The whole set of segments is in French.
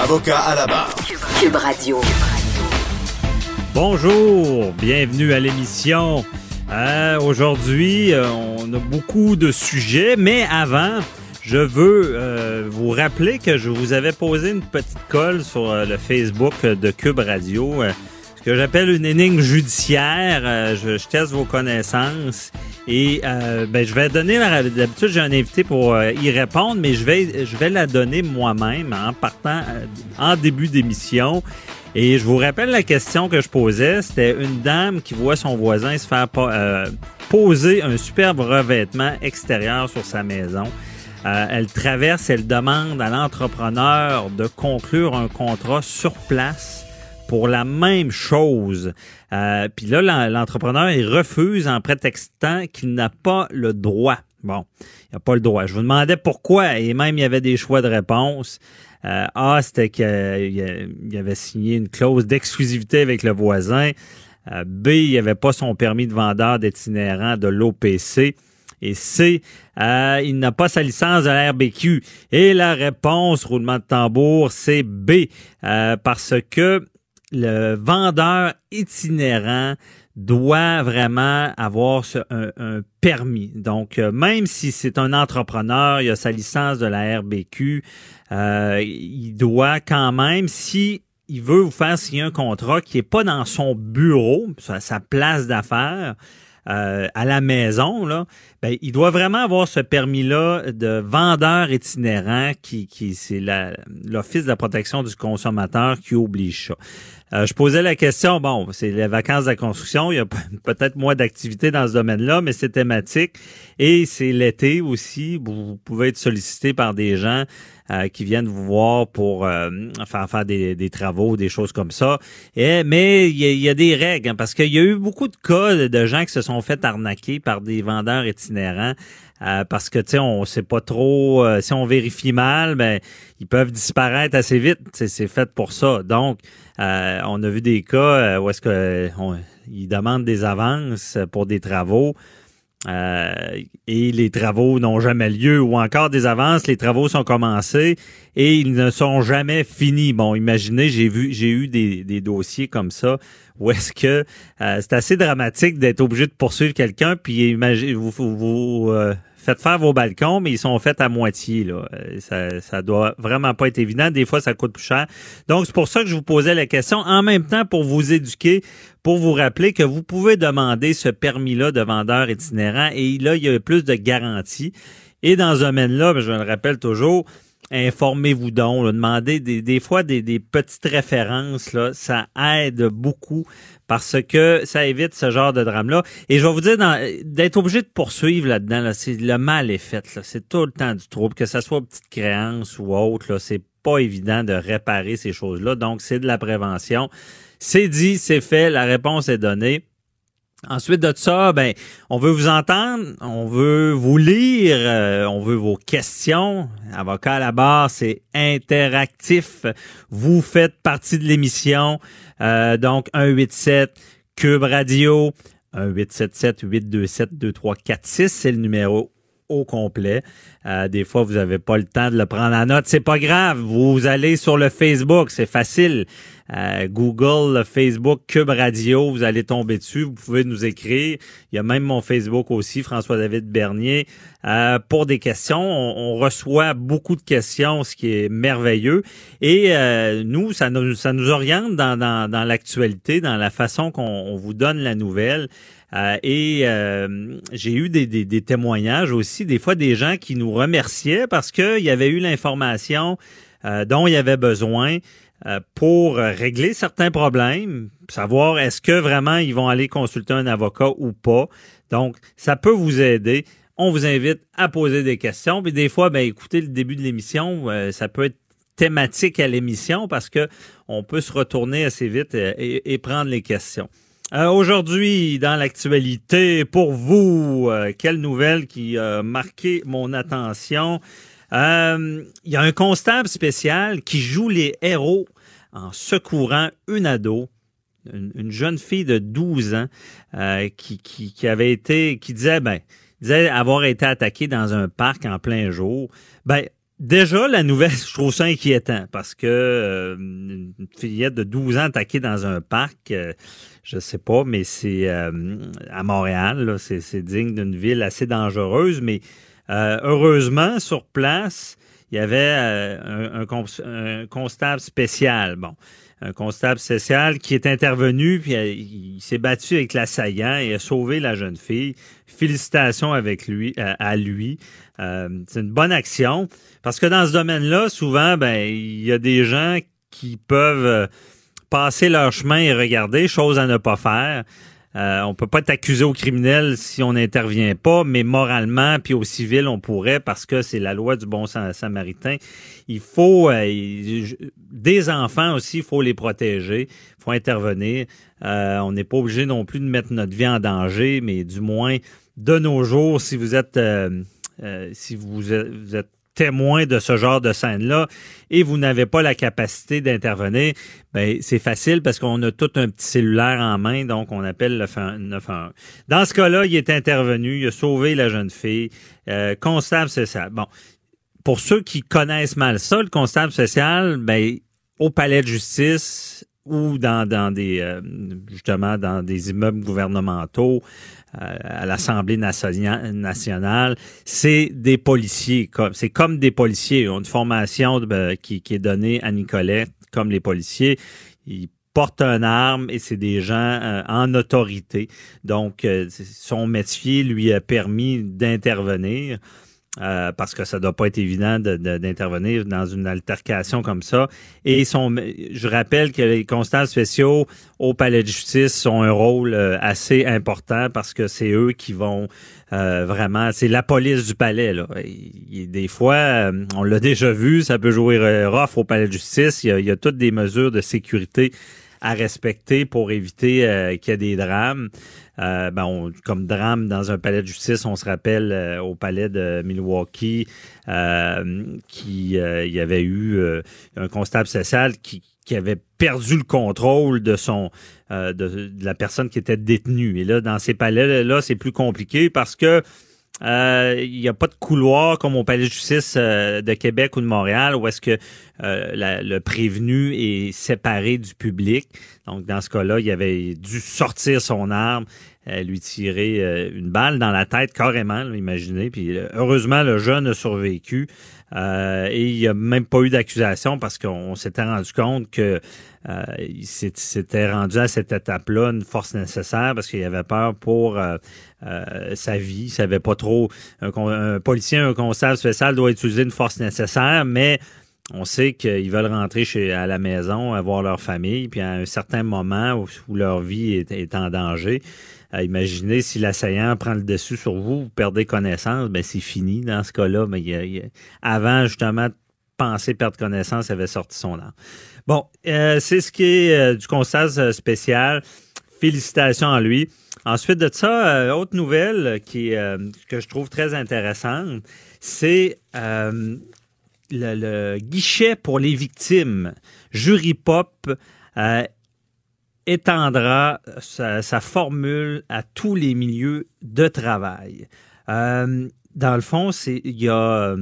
Avocat à la barre. Cube Radio. Bonjour, bienvenue à l'émission. Euh, Aujourd'hui, euh, on a beaucoup de sujets, mais avant, je veux euh, vous rappeler que je vous avais posé une petite colle sur le Facebook de Cube Radio, euh, que j'appelle une énigme judiciaire. Euh, je, je teste vos connaissances et euh, ben, je vais donner, la- d'habitude j'ai un invité pour euh, y répondre, mais je vais, je vais la donner moi-même en partant euh, en début d'émission. Et je vous rappelle la question que je posais, c'était une dame qui voit son voisin se faire euh, poser un superbe revêtement extérieur sur sa maison. Euh, elle traverse, elle demande à l'entrepreneur de conclure un contrat sur place pour la même chose. Euh, Puis là, l'en- l'entrepreneur, il refuse en prétextant qu'il n'a pas le droit. Bon, il n'a pas le droit. Je vous demandais pourquoi, et même il y avait des choix de réponse. Euh, A, c'était qu'il il avait signé une clause d'exclusivité avec le voisin. Euh, B, il n'avait pas son permis de vendeur d'itinérant de l'OPC. Et C, euh, il n'a pas sa licence de la RBQ. Et la réponse, roulement de tambour, c'est B, euh, parce que le vendeur itinérant doit vraiment avoir un, permis. Donc, euh, même si c'est un entrepreneur, il a sa licence de la RBQ, euh, il doit quand même, si il veut vous faire signer un contrat qui est pas dans son bureau, sa place d'affaires, euh, à la maison, là, ben, il doit vraiment avoir ce permis-là de vendeur itinérant qui, qui c'est l'Office de la protection du consommateur qui oblige ça. Euh, je posais la question, bon, c'est les vacances de la construction, il y a peut-être moins d'activité dans ce domaine-là, mais c'est thématique. Et c'est l'été aussi, vous pouvez être sollicité par des gens euh, qui viennent vous voir pour euh, faire faire des, des travaux, des choses comme ça. Mais il y, y a des règles, hein, parce qu'il y a eu beaucoup de cas de- gens qui se sont fait arnaquer par des vendeurs itinérants. euh, parce que tu sais, on sait pas trop euh, si on vérifie mal, ben ils peuvent disparaître assez vite. C'est c'est fait pour ça. Donc, euh, on a vu des cas euh, où est-ce que euh, on- ils demandent des avances pour des travaux. Euh, et les travaux n'ont jamais lieu ou encore des avances, les travaux sont commencés et ils ne sont jamais finis. Bon, imaginez, j'ai vu, j'ai eu des, des dossiers comme ça où est-ce que euh, c'est assez dramatique d'être obligé de poursuivre quelqu'un puis imaginez, vous, vous, vous, euh, faites faire vos balcons, mais ils sont faits à moitié. Là. Euh, Ça, ça doit vraiment pas être évident. Des fois, ça coûte plus cher. Donc, c'est pour ça que je vous posais la question. En même temps, pour vous éduquer, pour vous rappeler que vous pouvez demander ce permis-là de vendeur itinérant et là, il y a plus de garanties. Et dans ce domaine-là, ben, je le rappelle toujours, informez-vous donc, là, demandez des, des fois des, des petites références, là, ça aide beaucoup parce que ça évite ce genre de drame-là. Et je vais vous dire, d'être obligé de poursuivre là-dedans, là, le mal est fait. C'est tout le temps du trouble, que ça soit petite créance ou autre, c'est pas évident de réparer ces choses-là. Donc, c'est de la prévention. C'est dit, c'est fait, la réponse est donnée. Ensuite de ça, ben, on veut vous entendre, on veut vous lire, euh, on veut vos questions. Avocat à la barre, c'est interactif. Vous faites partie de l'émission. Euh, donc, 187 Cube Radio, 1877 827 2346, c'est le numéro au complet. Euh, des fois, vous n'avez pas le temps de le prendre en note. C'est pas grave. Vous allez sur le Facebook, c'est facile. Euh, Google, le Facebook, Cube Radio, vous allez tomber dessus. Vous pouvez nous écrire. Il y a même mon Facebook aussi, François-David Bernier. Euh, pour des questions, on, reçoit beaucoup de questions, ce qui est merveilleux. Et euh, nous, ça nous, ça oriente dans, dans, l'actualité, dans la façon qu'on on vous donne la nouvelle. Euh, et euh, j'ai eu des, témoignages aussi, des fois des gens qui nous remerciaient parce qu'il y avait eu l'information euh, dont il y avait besoin pour régler certains problèmes, savoir est-ce que vraiment ils vont aller consulter un avocat ou pas. Donc, ça peut vous aider. On vous invite à poser des questions. Puis des fois, ben écoutez le début de l'émission, ça peut être thématique à l'émission parce que on peut se retourner assez vite et, prendre les questions. Aujourd'hui, dans l'actualité, pour vous, quelle nouvelle qui a marqué mon attention? Il y a un constable spécial qui joue les héros en secourant une ado une, jeune fille de 12 ans euh, qui, qui, avait été, qui disait, ben, disait avoir été attaquée dans un parc en plein jour. Ben, déjà, la nouvelle, je trouve ça inquiétant parce que euh, une fillette de 12 ans attaquée dans un parc, euh, je sais pas, mais c'est à Montréal, c'est digne d'une ville assez dangereuse, mais heureusement, sur place, il y avait un, un, constable spécial. Bon, un constable social qui est intervenu, puis euh, il s'est battu avec l'assaillant et a sauvé la jeune fille. Félicitations avec lui, euh, à lui. Euh, c'est une bonne action parce que dans ce domaine-là, souvent, ben il y a des gens qui peuvent passer leur chemin et regarder, chose à ne pas faire. Euh, on peut pas t'accuser au criminel si on n'intervient pas, mais moralement puis au civil on pourrait parce que c'est la loi du bon samaritain. Il faut euh, des enfants aussi, il faut les protéger, il faut intervenir. Euh, on n'est pas obligé non plus de mettre notre vie en danger, mais du moins de nos jours, si vous êtes si vous êtes témoin de ce genre de scène-là et vous n'avez pas la capacité d'intervenir, ben c'est facile parce qu'on a tout un petit cellulaire en main, donc on appelle le 911. Dans ce cas-là, il est intervenu, il a sauvé la jeune fille. Euh, constable social. Bon, pour ceux qui connaissent mal ça, le constable social, ben au palais de justice ou dans, dans des euh, justement dans des immeubles gouvernementaux, euh, à l'Assemblée nationale, c'est des policiers. C'est comme des policiers. Ils ont une formation ben, qui, qui, est donnée à Nicolet, comme les policiers. Ils portent un arme et c'est des gens euh, en autorité. Donc, son métier lui a permis d'intervenir. Euh, parce que ça doit pas être évident d'intervenir dans une altercation comme ça. Et je rappelle que les constables spéciaux au palais de justice ont un rôle euh, assez important parce que c'est eux qui vont euh, vraiment, c'est la police du palais. Là. des fois, on l'a déjà vu, ça peut jouer rough au palais de justice. Il y a toutes des mesures de sécurité à respecter pour éviter qu'il y ait des drames. Euh, ben, comme drame dans un palais de justice, on se rappelle euh, au palais de Milwaukee euh, qu'il y avait eu un constable social qui, avait perdu le contrôle de son de, la personne qui était détenue. Et là, dans ces palais-là, c'est plus compliqué parce que il n'y a pas de couloir comme au palais de justice de Québec ou de Montréal où est-ce que le prévenu est séparé du public. Donc, dans ce cas-là, il avait dû sortir son arme, lui tirer euh, une balle dans la tête carrément, imaginez. Puis euh, heureusement, le jeune a survécu. Euh, et il n'y a même pas eu d'accusation parce qu'on s'était rendu compte que euh, il s'était rendu à cette étape-là une force nécessaire parce qu'il avait peur pour sa vie. Il savait pas trop. Un, policier, un constable spécial doit utiliser une force nécessaire, mais on sait qu'ils veulent rentrer chez, à la maison, avoir leur famille, puis à un certain moment où, leur vie est en danger, à imaginer si l'assaillant prend le dessus sur vous, vous perdez connaissance, ben c'est fini dans ce cas-là. Mais avant justement de penser perdre connaissance, il avait sorti son âme. Bon, euh, c'est ce qui est euh, du constat euh, spécial. Félicitations à lui. Ensuite de ça, autre nouvelle qui que je trouve très intéressante, c'est le, le, guichet pour les victimes. Jury Pop étendra sa, formule à tous les milieux de travail. Euh, dans le fond, c'est il y a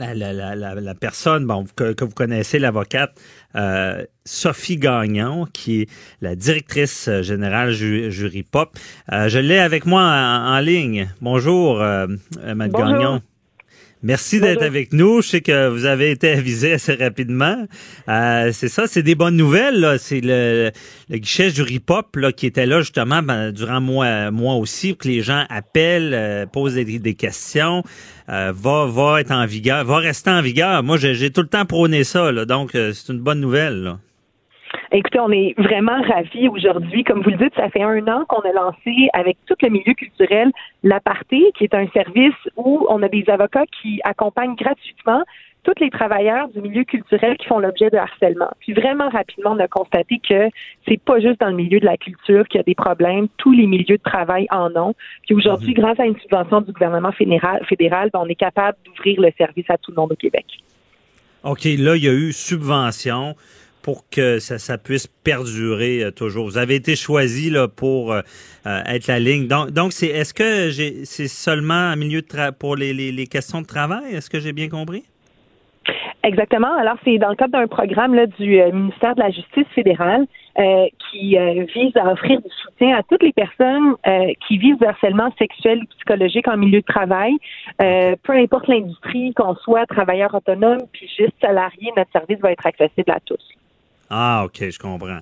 euh, la, personne bon, que, vous connaissez, l'avocate euh, Sophie Gagnon, qui est la directrice générale Jury Pop. je l'ai avec moi en, ligne. Bonjour, Mme Gagnon. Merci d'être avec nous. Je sais que vous avez été avisé assez rapidement. Euh, c'est ça, c'est des bonnes nouvelles. C'est le, le, guichet du RIPOP là, qui était là justement ben, durant moi, moi aussi, pour que les gens appellent, euh, posent des, questions. Euh, va, va être en vigueur, va rester en vigueur. Moi, j'ai tout le temps prôné ça, là, donc c'est une bonne nouvelle. Là. Écoutez, on est vraiment ravis aujourd'hui. Comme vous le dites, ça fait un an qu'on a lancé avec tout le milieu culturel l'Aparté, qui est un service où on a des avocats qui accompagnent gratuitement tous les travailleurs du milieu culturel qui font l'objet de harcèlement. Puis vraiment rapidement, on a constaté que c'est pas juste dans le milieu de la culture qu'il y a des problèmes, tous les milieux de travail en ont. Puis aujourd'hui, mhm. grâce à une subvention du gouvernement fédéral, fédéral ben, on est capable d'ouvrir le service à tout le monde au Québec. OK, là, il y a eu subvention pour que ça, puisse perdurer euh, toujours. Vous avez été choisi là pour euh, euh, être la ligne. Donc, donc c'est est-ce que c'est seulement un milieu de pour les, les, questions de travail? Est-ce que j'ai bien compris? Exactement. Alors, c'est dans le cadre d'un programme là, du ministère de la Justice fédérale qui vise à offrir du soutien à toutes les personnes qui vivent du harcèlement sexuel ou psychologique en milieu de travail, peu importe l'industrie, qu'on soit travailleur autonome puis juste salarié, notre service va être accessible à tous. Ah, OK, je comprends.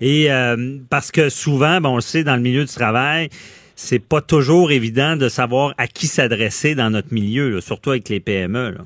Et euh, parce que souvent, bon, on le sait, dans le milieu du travail, c'est pas toujours évident de savoir à qui s'adresser dans notre milieu, surtout avec les PME. Là.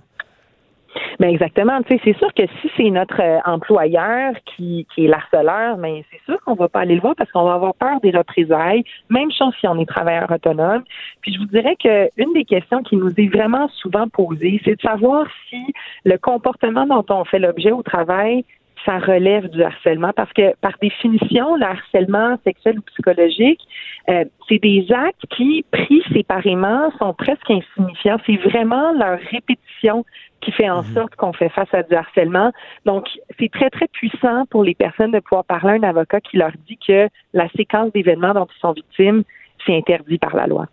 Ben exactement. Tu sais, c'est sûr que si c'est notre euh, employeur qui, qui est l'harceleur, mais ben, c'est sûr qu'on va pas aller le voir parce qu'on va avoir peur des représailles. Même chose si on est travailleur autonome. Puis je vous dirais que une des questions qui nous est vraiment souvent posée, c'est de savoir si le comportement dont on fait l'objet au travail ça relève du harcèlement parce que par définition, le harcèlement sexuel ou psychologique, euh, c'est des actes qui, pris séparément, sont presque insignifiants. C'est vraiment leur répétition qui fait en mhm. sorte qu'on fait face à du harcèlement. Donc, c'est très, très puissant pour les personnes de pouvoir parler à un avocat qui leur dit que la séquence d'événements dont ils sont victimes, c'est interdit par la loi.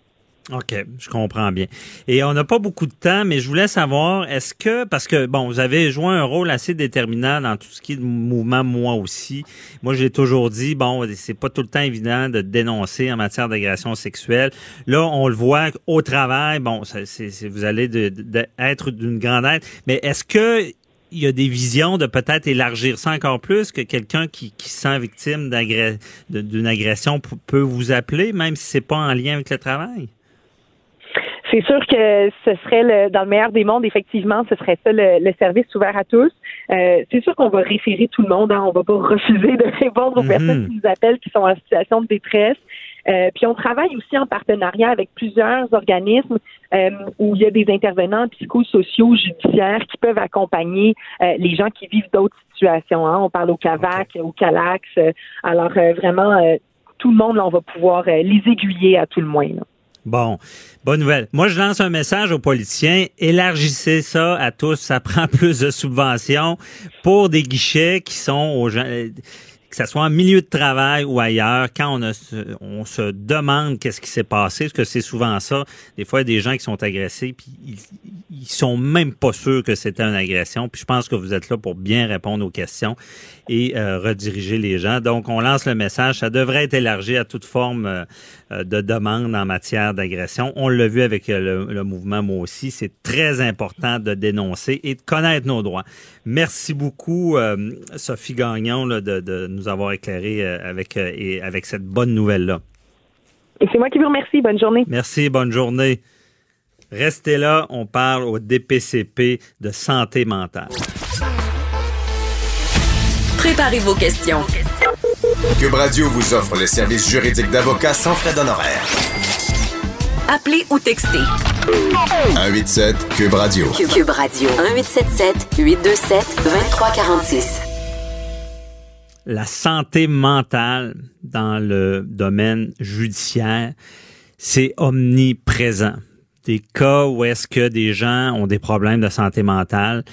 OK, je comprends bien. Et on n'a pas beaucoup de temps, mais je voulais savoir, est-ce que, parce que, bon, vous avez joué un rôle assez déterminant dans tout ce qui est mouvement, moi aussi. Moi, j'ai toujours dit, bon, c'est pas tout le temps évident de dénoncer en matière d'agression sexuelle. Là, on le voit au travail, bon, c'est, vous allez être d'une grande aide, mais est-ce que il y a des visions de peut-être élargir ça encore plus, que quelqu'un qui, qui se sent victime d'une agression peut vous appeler, même si c'est pas en lien avec le travail? C'est sûr que ce serait le, dans le meilleur des mondes, effectivement, ce serait ça le, service ouvert à tous. Euh, c'est sûr qu'on va référer tout le monde, hein, on va pas refuser de répondre aux mhm. personnes qui nous appellent, qui sont en situation de détresse. Euh, puis on travaille aussi en partenariat avec plusieurs organismes euh, où il y a des intervenants psychosociaux, judiciaires qui peuvent accompagner les gens qui vivent d'autres situations. Hein. On parle au CAVAC, au CALAX. alors vraiment, tout le monde, on va pouvoir les aiguiller à tout le moins. Bon, bonne nouvelle. Moi, je lance un message aux politiciens. Élargissez ça à tous. Ça prend plus de subventions pour des guichets qui sont aux gens que ce soit en milieu de travail ou ailleurs, quand on, se demande qu'est-ce qui s'est passé, parce que c'est souvent ça. Des fois, il y a des gens qui sont agressés, puis ils, ils sont même pas sûrs que c'était une agression. Puis je pense que vous êtes là pour bien répondre aux questions et euh, rediriger les gens. Donc, on lance le message. Ça devrait être élargi à toute forme euh, de demande en matière d'agression. On l'a vu avec le, le, mouvement Moi aussi. C'est très important de dénoncer et de connaître nos droits. Merci beaucoup, euh, Sophie Gagnon, là, de, de nous avoir éclairé euh, avec, euh, et avec cette bonne nouvelle-là. Et c'est moi qui vous remercie. Bonne journée. Merci, bonne journée. Restez là, on parle au DPCP de santé mentale. Préparez vos questions. Cube Radio vous offre les services juridiques d'avocats sans frais d'honoraires. Appelez ou textez. 187 Cube Radio. Cube Radio. 1877 827 2346 la santé mentale dans le domaine judiciaire, c'est omniprésent. Des cas où est-ce que des gens ont des problèmes de santé mentale.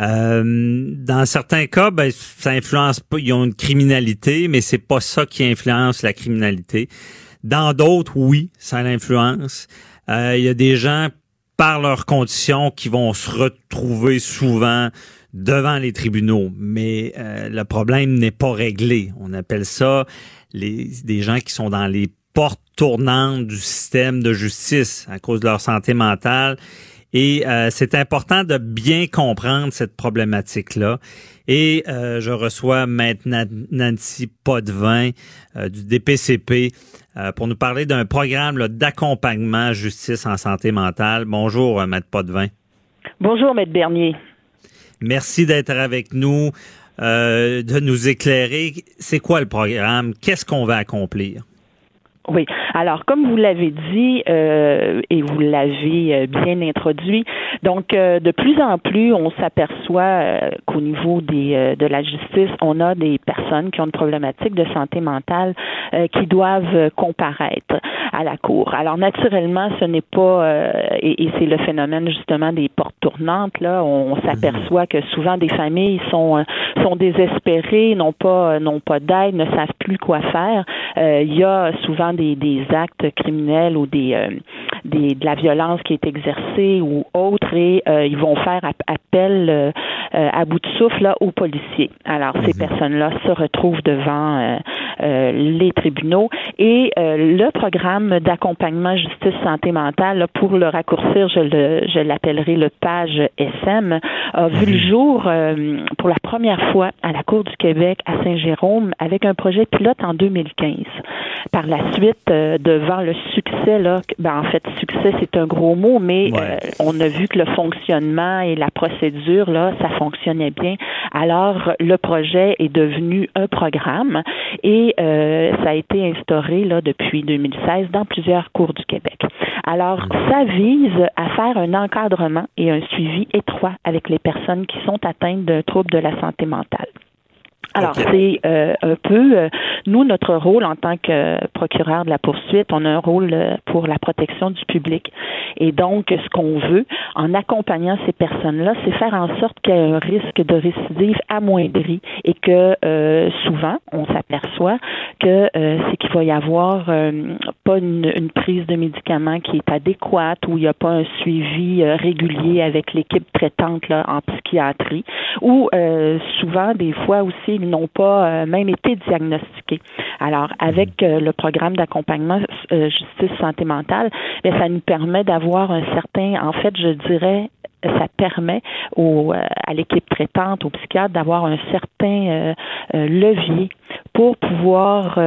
Euh, dans certains cas, ben, ça influence pas. Ils ont une criminalité, mais c'est pas ça qui influence la criminalité. Dans d'autres, oui, ça l'influence. Euh, il y a des gens par leurs conditions qui vont se retrouver souvent devant les tribunaux, mais euh, le problème n'est pas réglé. On appelle ça les, des gens qui sont dans les portes tournantes du système de justice à cause de leur santé mentale. Et euh, c'est important de bien comprendre cette problématique-là. Et euh, je reçois maintenant Nancy Potvin du DPCP pour nous parler d'un programme d'accompagnement justice en santé mentale. Bonjour, Maître Potvin. Bonjour, Maître Bernier. Merci d'être avec nous, euh, de nous éclairer. C'est quoi le programme? Qu'est-ce qu'on va accomplir? Oui. Alors, comme vous l'avez dit euh, et vous l'avez euh, bien introduit, donc euh, de plus en plus, on s'aperçoit qu'au niveau des de la justice, on a des personnes qui ont une problématique de santé mentale qui doivent comparaître à la cour. Alors, naturellement, ce n'est pas et, et c'est le phénomène justement des portes tournantes. Là, on, on s'aperçoit que souvent des familles sont sont désespérées, n'ont pas n'ont pas d'aide, ne savent plus quoi faire. Il y a souvent des, des actes criminels ou des, euh, des de la violence qui est exercée ou autre et euh, ils vont faire appel euh, à bout de souffle là, aux policiers. Alors ces mhm. personnes-là se retrouvent devant les tribunaux et le programme d'accompagnement justice santé mentale pour le raccourcir, je le je l'appellerai le page SM a vu le mhm. jour pour la première fois à la Cour du Québec à Saint-Jérôme avec un projet pilote en 2015. Par la suite, euh, devant le succès, là, ben, en fait, succès, c'est un gros mot, mais euh, on a vu que le fonctionnement et la procédure, là, ça fonctionnait bien. Alors, le projet est devenu un programme et euh, ça a été instauré là, depuis 2016 dans plusieurs cours du Québec. Alors, ça vise à faire un encadrement et un suivi étroit avec les personnes qui sont atteintes d'un trouble de la santé mentale. Alors, c'est euh, un peu, euh, nous, notre rôle en tant que procureur de la poursuite, on a un rôle euh, pour la protection du public. Et donc, ce qu'on veut, en accompagnant ces personnes-là, c'est faire en sorte qu'il y ait un risque de récidive amoindri et que souvent, on s'aperçoit que c'est qu'il va y avoir pas une, une, prise de médicaments qui est adéquate ou il n'y a pas un suivi régulier avec l'équipe traitante là, en psychiatrie ou souvent, des fois aussi, n'ont pas euh, même été diagnostiqués. Alors, avec euh, le programme d'accompagnement euh, justice santé mentale, bien, ça nous permet d'avoir un certain, en fait, je dirais, ça permet au, à l'équipe traitante, aux psychiatres, d'avoir un certain levier pour pouvoir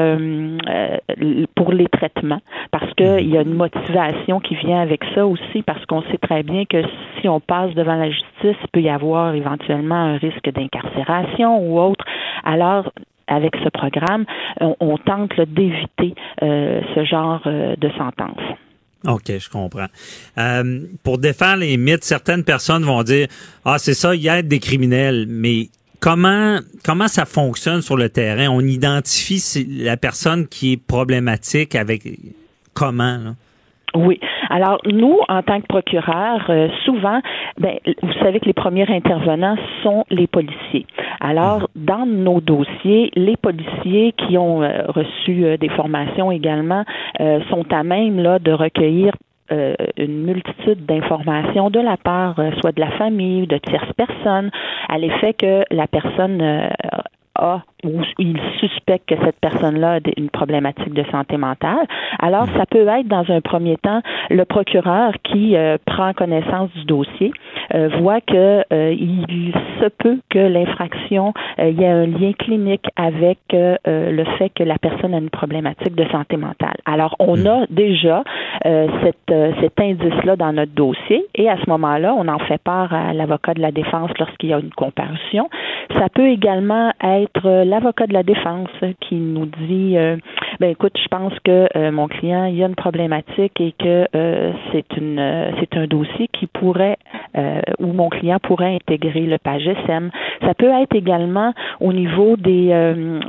pour les traitements parce qu'il y a une motivation qui vient avec ça aussi parce qu'on sait très bien que si on passe devant la justice, il peut y avoir éventuellement un risque d'incarcération ou autre. Alors, avec ce programme, on, tente d'éviter euh, ce genre euh, de sentence. OK, je comprends. Euh, pour défendre les mythes, certaines personnes vont dire Ah, c'est ça, il y a des criminels, mais comment comment ça fonctionne sur le terrain? On identifie la personne qui est problématique avec comment? Là? Oui. Alors nous, en tant que procureur, euh, souvent, ben, vous savez que les premiers intervenants sont les policiers. Alors, dans nos dossiers, les policiers qui ont euh, reçu euh, des formations également sont à même là de recueillir une multitude d'informations de la part soit de la famille ou de tierces personnes à l'effet que la personne a ou il suspecte que cette personne-là a une problématique de santé mentale, alors ça peut être dans un premier temps le procureur qui euh, prend connaissance du dossier, euh, voit que euh, il se peut que l'infraction il y ait un lien clinique avec le fait que la personne a une problématique de santé mentale. Alors on hmm. a déjà cette, cet indice-là dans notre dossier et à ce moment-là, on en fait part à l'avocat de la défense lorsqu'il y a une comparution. Ça peut également être l'avocat de la défense qui nous dit euh, ben écoute, je pense que euh, mon client il y a une problématique et que euh, c'est une c'est un dossier qui pourrait où mon client pourrait intégrer le PAGSM. Ça peut être également au niveau des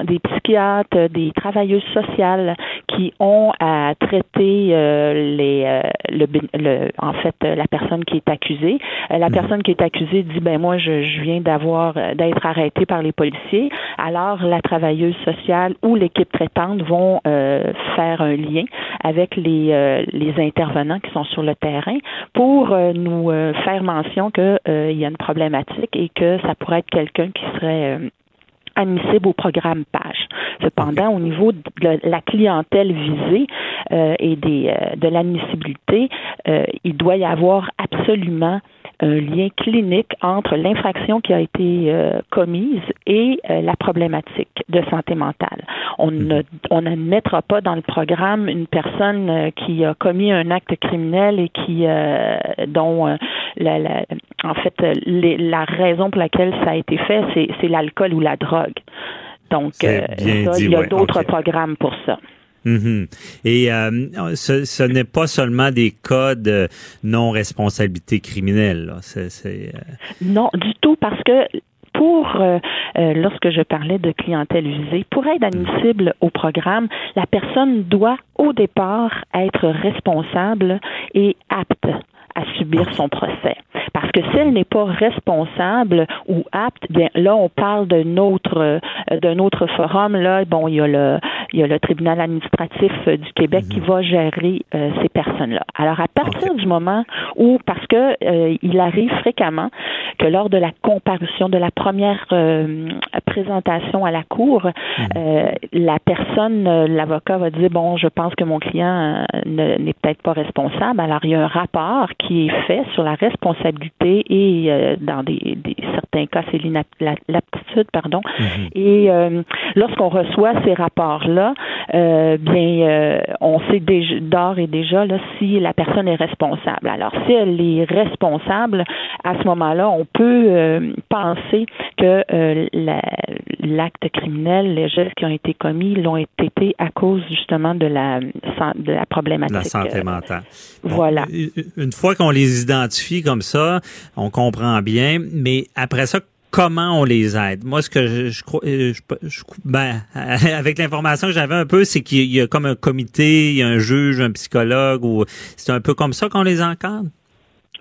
des psychiatres, des travailleuses sociales qui ont à traiter les le, le, en fait la personne qui est accusée. la mhm. personne qui est accusée dit ben moi je, je viens d'avoir d'être arrêté par les policiers. Alors la travailleuse sociale ou l'équipe traitante vont euh, faire un lien avec les, euh, les intervenants qui sont sur le terrain pour euh, nous faire mention qu'il y a une problématique et que ça pourrait être quelqu'un qui serait admissible au programme PAGE. Cependant, au niveau de la clientèle visée et de l'admissibilité, il doit y avoir absolument un lien clinique entre l'infraction qui a été euh, commise et euh, la problématique de santé mentale. On mhm. ne on n'admettra pas dans le programme une personne euh, qui a commis un acte criminel et qui dont la, la, en fait la raison pour laquelle ça a été fait c'est l'alcool ou la drogue. Donc ça, il y a d'autres programmes pour ça. Mhm. Et euh, ce, n'est pas seulement des cas de non-responsabilité criminelle. Euh, Non, du tout, parce que pour, euh, lorsque je parlais de clientèle usée, pour être admissible au programme, la personne doit au départ être responsable et apte à subir son procès. Parce que si elle n'est pas responsable ou apte, bien là on parle d'un autre euh, d'un autre forum là. Bon, il y a le il y a le tribunal administratif euh, du Québec qui va gérer euh, ces personnes-là. Alors à partir du moment où parce que euh, il arrive fréquemment que lors de la comparution de la première euh, présentation à la cour, euh, la personne, l'avocat va dire bon, je pense que mon client ne- n'est peut-être pas responsable. Alors il y a un rapport qui est fait sur la responsabilité et euh, dans des, des- certains cas c'est l'aptitude, pardon. Et euh, lorsqu'on reçoit ces rapports-là, euh, bien, on sait d'ores et déjà là, si la personne est responsable. Alors, si elle est responsable, à ce moment-là, on peut penser que la- l'acte criminel, les gestes qui ont été commis, l'ont été à cause justement de la de la problématique. la santé mentale. Bon, voilà. Une fois qu'on les identifie comme ça, on comprend bien, mais après ça, comment on les aide? Moi, ce que je, je crois, euh, ben, avec l'information que j'avais un peu, c'est qu'il y a comme un comité, il y a un juge, un psychologue, ou c'est un peu comme ça qu'on les encadre?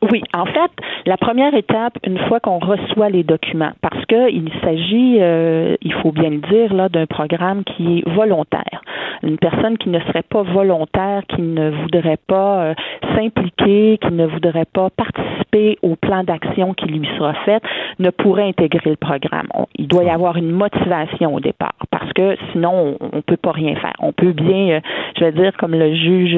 Oui, en fait, la première étape, une fois qu'on reçoit les documents, parce que il s'agit, euh, il faut bien le dire, là, d'un programme qui est volontaire. Une personne qui ne serait pas volontaire, qui ne voudrait pas euh, s'impliquer, qui ne voudrait pas participer au plan d'action qui lui sera fait, ne pourrait intégrer le programme. Il doit y avoir une motivation au départ, parce que sinon, on, on peut pas rien faire. On peut bien, euh, je vais dire, comme le juge,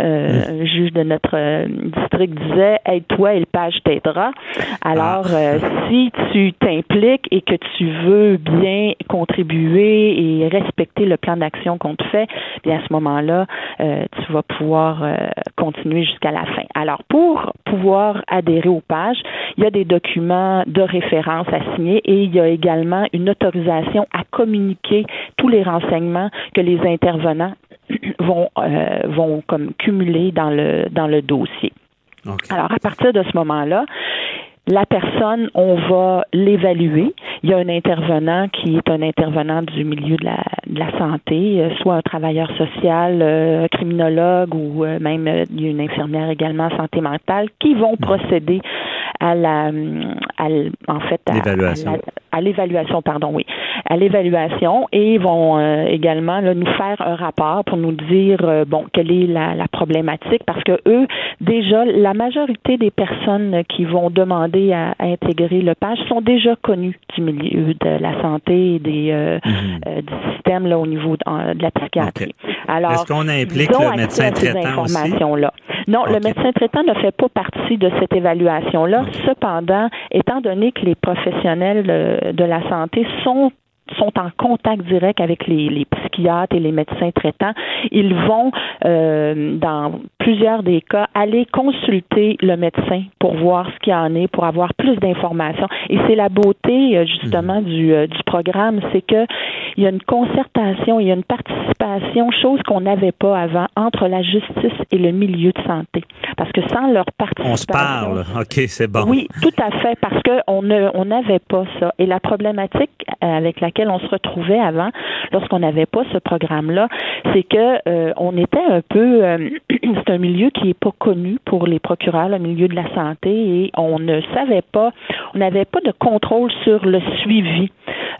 euh, juge de notre district disait, aide-toi et le page t'aidera. Alors, euh, si tu t'impliques et que tu veux bien contribuer et respecter le plan d'action qu'on te fait, bien à ce moment-là, euh, tu vas pouvoir euh, continuer jusqu'à la fin. Alors, pour pouvoir adhérer aux pages, il y a des documents de référence à signer et il y a également une autorisation à communiquer tous les renseignements que les intervenants vont euh, vont comme cumuler dans le dans le dossier. Alors, à partir de ce moment-là, la personne, on va l'évaluer. Il y a un intervenant qui est un intervenant du milieu de la, santé, euh, soit un travailleur social, euh, un criminologue ou euh, même une infirmière également en santé mentale qui vont procéder à la, à en fait, à, L'évaluation. pardon, oui, à l'évaluation et vont euh, également là, nous faire un rapport pour nous dire euh, bon quelle est la, la problématique parce que eux déjà la majorité des personnes qui vont demander à, à intégrer le page sont déjà connus du milieu de la santé et des euh, euh, du système là au niveau de, la psychiatrie. Alors Est-ce qu'on implique ils le médecin ces traitant aussi? Non, le médecin traitant ne fait pas partie de cette évaluation-là. Cependant, étant donné que les professionnels euh, de la santé sont sont en contact direct avec les, les psychiatres et les médecins traitants, ils vont, euh, dans plusieurs des cas, aller consulter le médecin pour voir ce qu'il y en est, pour avoir plus d'informations. Et c'est la beauté, euh, justement, du, euh, du programme, c'est que il y a une concertation, il y a une participation, chose qu'on n'avait pas avant, entre la justice et le milieu de santé. Parce que sans leur participation... On se parle. OK, c'est bon. Oui, tout à fait, parce que on ne, on n'avait pas ça. Et la problématique euh, avec laquelle on se retrouvait avant, lorsqu'on n'avait pas ce programme-là, c'est que euh, on était un peu, euh, c'est un milieu qui est pas connu pour les procureurs, le milieu de la santé, et on ne savait pas, on n'avait pas de contrôle sur le suivi.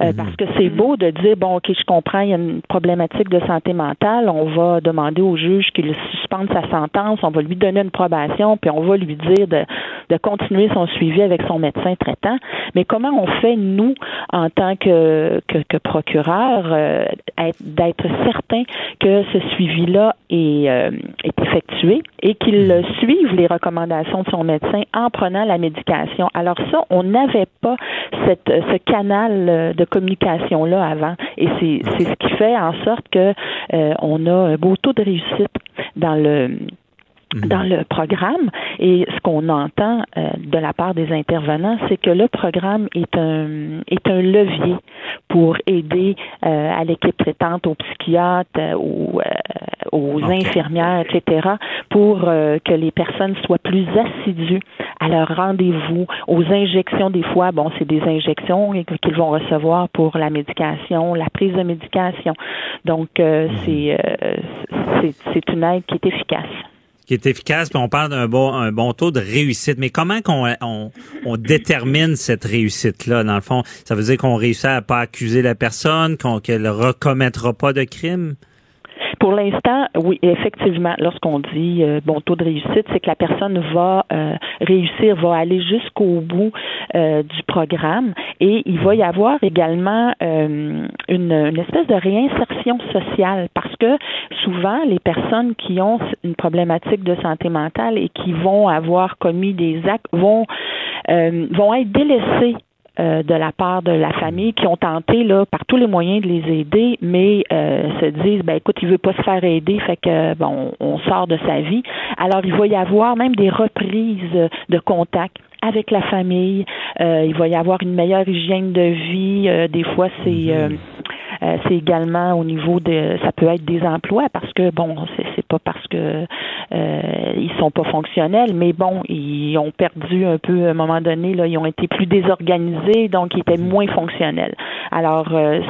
Euh, Parce que c'est beau de dire, bon, OK, je comprends, il y a une problématique de santé mentale, on va demander au juge qu'il suspende sa sentence, on va lui donner une probation, puis on va lui dire de, de continuer son suivi avec son médecin traitant. Mais comment on fait, nous, en tant que, que, que procureur, euh, être- d'être certain que ce suivi-là est, euh, est effectué et qu'il euh, suive les recommandations de son médecin en prenant la médication? Alors ça, on n'avait pas cette, ce canal euh, de communication-là avant. Et c'est c'est ce qui fait en sorte que euh, on a un beau taux de réussite dans le dans le programme et ce qu'on entend euh, de la part des intervenants, c'est que le programme est un est un levier pour aider à l'équipe traitante, aux psychiatres, ou aux infirmières, etc., pour que les personnes soient plus assidues à leur rendez-vous, aux injections des fois. Bon, c'est des injections qu'ils vont recevoir pour la médication, la prise de médication. Donc, mhm. c'est c'est une aide qui est efficace qui est efficace, puis on parle d'un bon, un bon taux de réussite. Mais comment qu'on on, on, détermine cette réussite-là, dans le fond? Ça veut dire qu'on réussit à pas accuser la personne, qu'on qu'elle ne recommettra pas de crime? Pour l'instant, oui, effectivement, lorsqu'on dit euh, bon taux de réussite, c'est que la personne va euh, réussir, va aller jusqu'au bout euh, du programme. Et il va y avoir également une, une, espèce de réinsertion sociale parce que souvent les personnes qui ont une problématique de santé mentale et qui vont avoir commis des actes vont vont être délaissées euh, de la part de la famille qui ont tenté là par tous les moyens de les aider, mais euh, se disent ben écoute, il veut pas se faire aider, fait que bon, on sort de sa vie. Alors il va y avoir même des reprises de contact avec la famille. Euh, il va y avoir une meilleure hygiène de vie. des fois, c'est. Euh, c'est également au niveau de, ça peut être des emplois parce que bon, c'est pas parce que euh, ils sont pas fonctionnels, mais bon, ils ont perdu un peu à un moment donné là, ils ont été plus désorganisés, donc ils étaient moins fonctionnels. Alors, euh,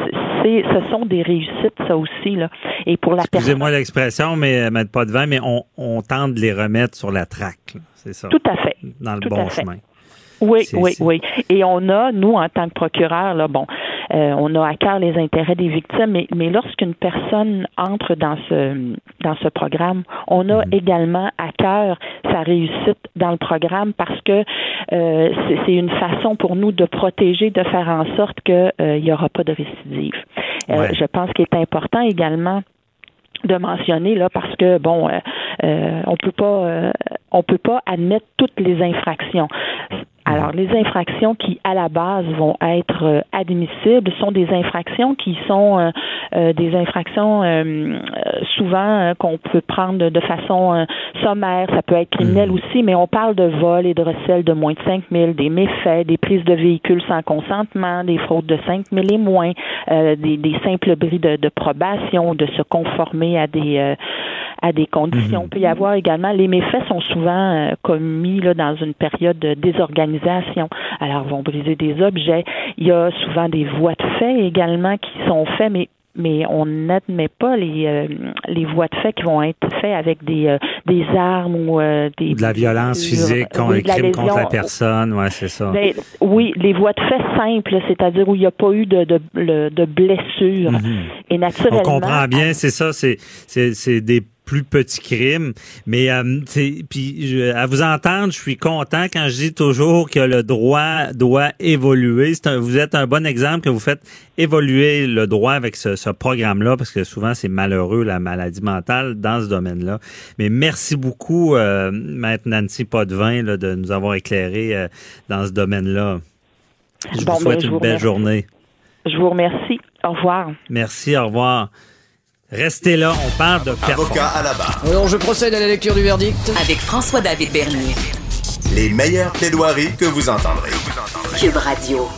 c'est, ce sont des réussites ça aussi là. Et pour la Excusez-moi l'expression, mais euh, mettre pas de vin, mais on, on tente de les remettre sur la traque, c'est ça. Tout à fait. Dans le bon chemin. Oui, oui, oui. Et on a, nous, en tant que procureur, là, bon, euh, on a à cœur les intérêts des victimes, mais, mais lorsqu'une personne entre dans ce dans ce programme, on a mhm. également à cœur sa réussite dans le programme parce que euh, c'est une façon pour nous de protéger, de faire en sorte qu'il euh, n'y aura pas de récidive. Je pense qu'il est important également de mentionner là parce que bon on peut pas on peut pas admettre toutes les infractions alors, les infractions qui, à la base, vont être euh, admissibles sont des infractions qui sont euh, euh, des infractions souvent qu'on peut prendre de façon sommaire. Ça peut être criminel mhm. aussi, mais on parle de vol et de recel de moins de 5 000, des méfaits, des prises de véhicules sans consentement, des fraudes de 5 000 et moins, des, simples bris de, de, probation, de se conformer à des à des conditions. Il peut y avoir également, les méfaits sont souvent euh, commis là, dans une période de désorganisation. Alors, vont briser des objets. Il y a souvent des voies de fait également qui sont faites, mais mais on n'admet pas les euh, les voies de fait qui vont être faites avec des euh, des armes ou des de la violence physique oui, crime contre la personne, ouais, c'est ça. Ben, oui, les voies de fait simples, c'est-à-dire où il n'y a pas eu de de, de blessure. Mhm. Et naturellement, on comprend bien, c'est ça, c'est c'est c'est des plus petit crime. Mais euh, puis à vous entendre, je suis content quand je dis toujours que le droit doit évoluer. vous êtes un bon exemple que vous faites évoluer le droit avec ce, programme-là, parce que souvent c'est malheureux la maladie mentale dans ce domaine-là. Mais merci beaucoup, euh, Maître Nancy Potvin, là, de nous avoir éclairé euh, dans ce domaine-là. Je vous souhaite ben, une belle journée. Je vous remercie. Au revoir. Merci, au revoir. Restez là, on parle de Avocat à la barre. Alors, je procède à la lecture du verdict. Avec François-David Bernier. Les meilleures plaidoiries que vous entendrez. Cube Radio.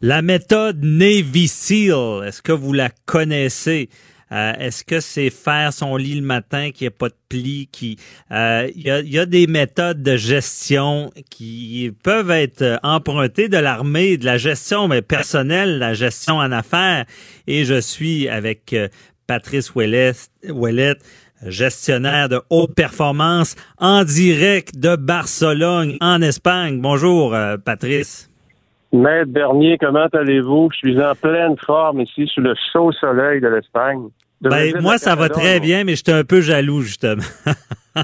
La méthode Navy SEAL, est-ce que vous la connaissez? Euh, est-ce que c'est faire son lit le matin, qu'il n'y a pas de pli, qui euh, il y, a, des méthodes de gestion qui peuvent être empruntées de l'armée, de la gestion mais personnelle, la gestion en affaires. Et je suis avec euh, Patrice Ouellet, gestionnaire de haute performance en direct de Barcelone, en Espagne. Bonjour, Patrice. Maître Bernier, comment allez-vous? Je suis en pleine forme ici sous le chaud soleil de l'Espagne. Ben, moi, ça va très bien, mais j'étais un peu jaloux, justement.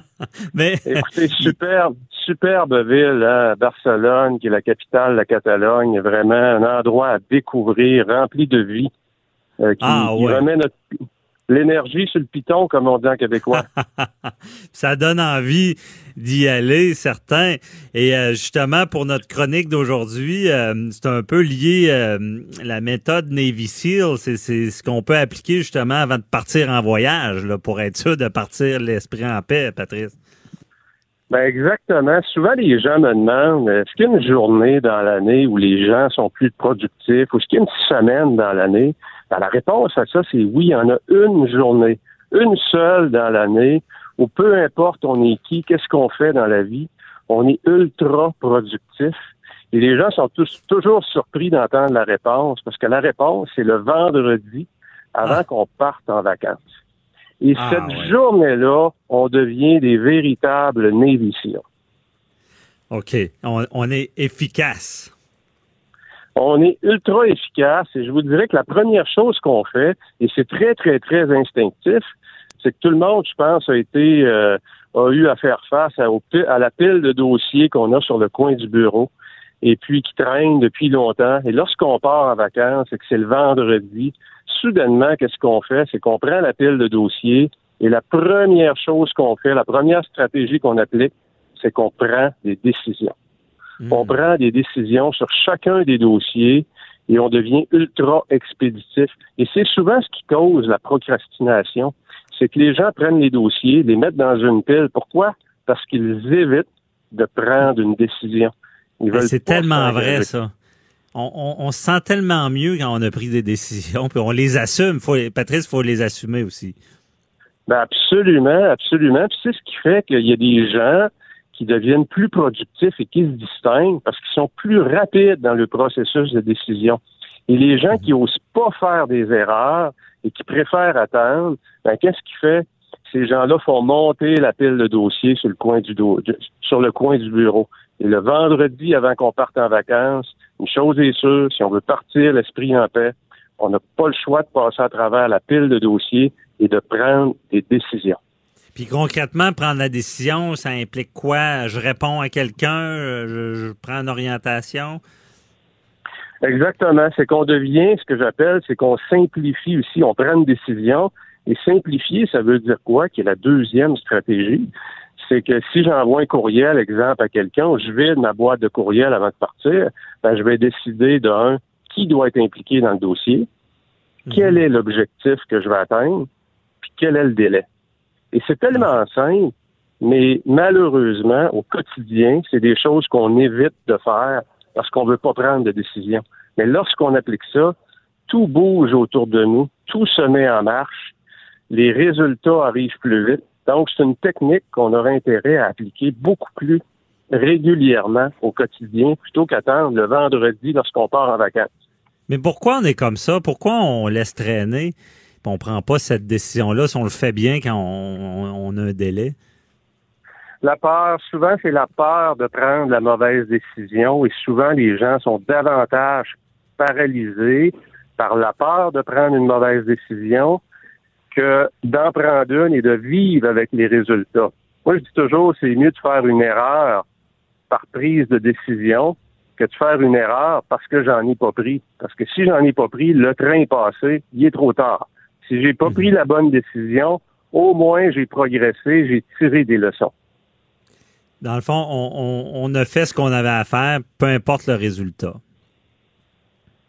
mais... Écoutez, superbe, superbe ville, hein, Barcelone, qui est la capitale de la Catalogne. Vraiment un endroit à découvrir, rempli de vie. Euh, qui, ah, ouais. remet notre, l'énergie sur le piton, comme on dit en québécois. ça donne envie d'y aller, certain. Et euh, justement, pour notre chronique d'aujourd'hui, euh, c'est un peu lié euh, la méthode Navy SEAL. C'est, ce qu'on peut appliquer justement avant de partir en voyage, là, pour être sûr de partir l'esprit en paix, Patrice. Ben exactement. Souvent, les gens me demandent est-ce qu'il y a une journée dans l'année où les gens sont plus productifs ou est-ce qu'il y a une semaine dans l'année? Ben, la réponse à ça, c'est oui, il y en a une journée, une seule dans l'année où peu importe on est qui, qu'est-ce qu'on fait dans la vie, on est ultra productif. Et les gens sont tous, toujours surpris d'entendre la réponse parce que la réponse, c'est le vendredi avant ah. qu'on parte en vacances. Et ah, cette journée-là, on devient des véritables néviciens. OK. On, est efficace. On est ultra efficace et je vous dirais que la première chose qu'on fait, et c'est très, très, très instinctif, c'est que tout le monde, je pense, a été euh, a eu à faire face à, à la pile de dossiers qu'on a sur le coin du bureau et puis qui traînent depuis longtemps. Et lorsqu'on part en vacances et que c'est le vendredi, soudainement, qu'est-ce qu'on fait? C'est qu'on prend la pile de dossiers et la première chose qu'on fait, la première stratégie qu'on applique, c'est qu'on prend des décisions. Hmm. On prend des décisions sur chacun des dossiers et on devient ultra expéditif. Et c'est souvent ce qui cause la procrastination. C'est que les gens prennent les dossiers, les mettent dans une pile. Pourquoi? Parce qu'ils évitent de prendre une décision. C'est tellement vrai, ça on, se sent tellement mieux quand on a pris des décisions, puis on les assume. Faut, Patrice, il faut les assumer aussi. Ben absolument, absolument. Puis c'est ce qui fait qu'il y a des gens qui deviennent plus productifs et qui se distinguent parce qu'ils sont plus rapides dans le processus de décision. Et les gens qui n'osent pas faire des erreurs et qui préfèrent attendre, ben, qu'est-ce qui fait? Ces gens-là font monter la pile de dossiers sur le coin du, sur le coin du bureau. Et le vendredi, avant qu'on parte en vacances, une chose est sûre, si on veut partir l'esprit en paix, on n'a pas le choix de passer à travers la pile de dossiers et de prendre des décisions. Puis concrètement, prendre la décision, ça implique quoi? Je réponds à quelqu'un, je, prends une orientation? Exactement. C'est qu'on devient, ce que j'appelle, c'est qu'on simplifie aussi. On prend une décision. Et simplifier, ça veut dire quoi? Qui est la deuxième stratégie c'est que si j'envoie un courriel, exemple, à quelqu'un, je vide ma boîte de courriel avant de partir, ben, je vais décider d'un qui doit être impliqué dans le dossier, mhm. quel est l'objectif que je vais atteindre, puis quel est le délai. Et c'est tellement simple, mais malheureusement, au quotidien, c'est des choses qu'on évite de faire parce qu'on ne veut pas prendre de décision. Mais lorsqu'on applique ça, tout bouge autour de nous, tout se met en marche, les résultats arrivent plus vite, donc, c'est une technique qu'on aurait intérêt à appliquer beaucoup plus régulièrement au quotidien plutôt qu'attendre le vendredi lorsqu'on part en vacances. Mais pourquoi on est comme ça? Pourquoi on laisse traîner et on prend pas cette décision-là si on le fait bien quand on, a un délai? La peur, souvent, c'est la peur de prendre la mauvaise décision et souvent, les gens sont davantage paralysés par la peur de prendre une mauvaise décision que d'en prendre une et de vivre avec les résultats. Moi, je dis toujours, c'est mieux de faire une erreur par prise de décision que de faire une erreur parce que j'en ai pas pris. Parce que si j'en ai pas pris, le train est passé, il est trop tard. Si j'ai pas pris la bonne décision, au moins j'ai progressé, j'ai tiré des leçons. Dans le fond, on, on a fait ce qu'on avait à faire, peu importe le résultat.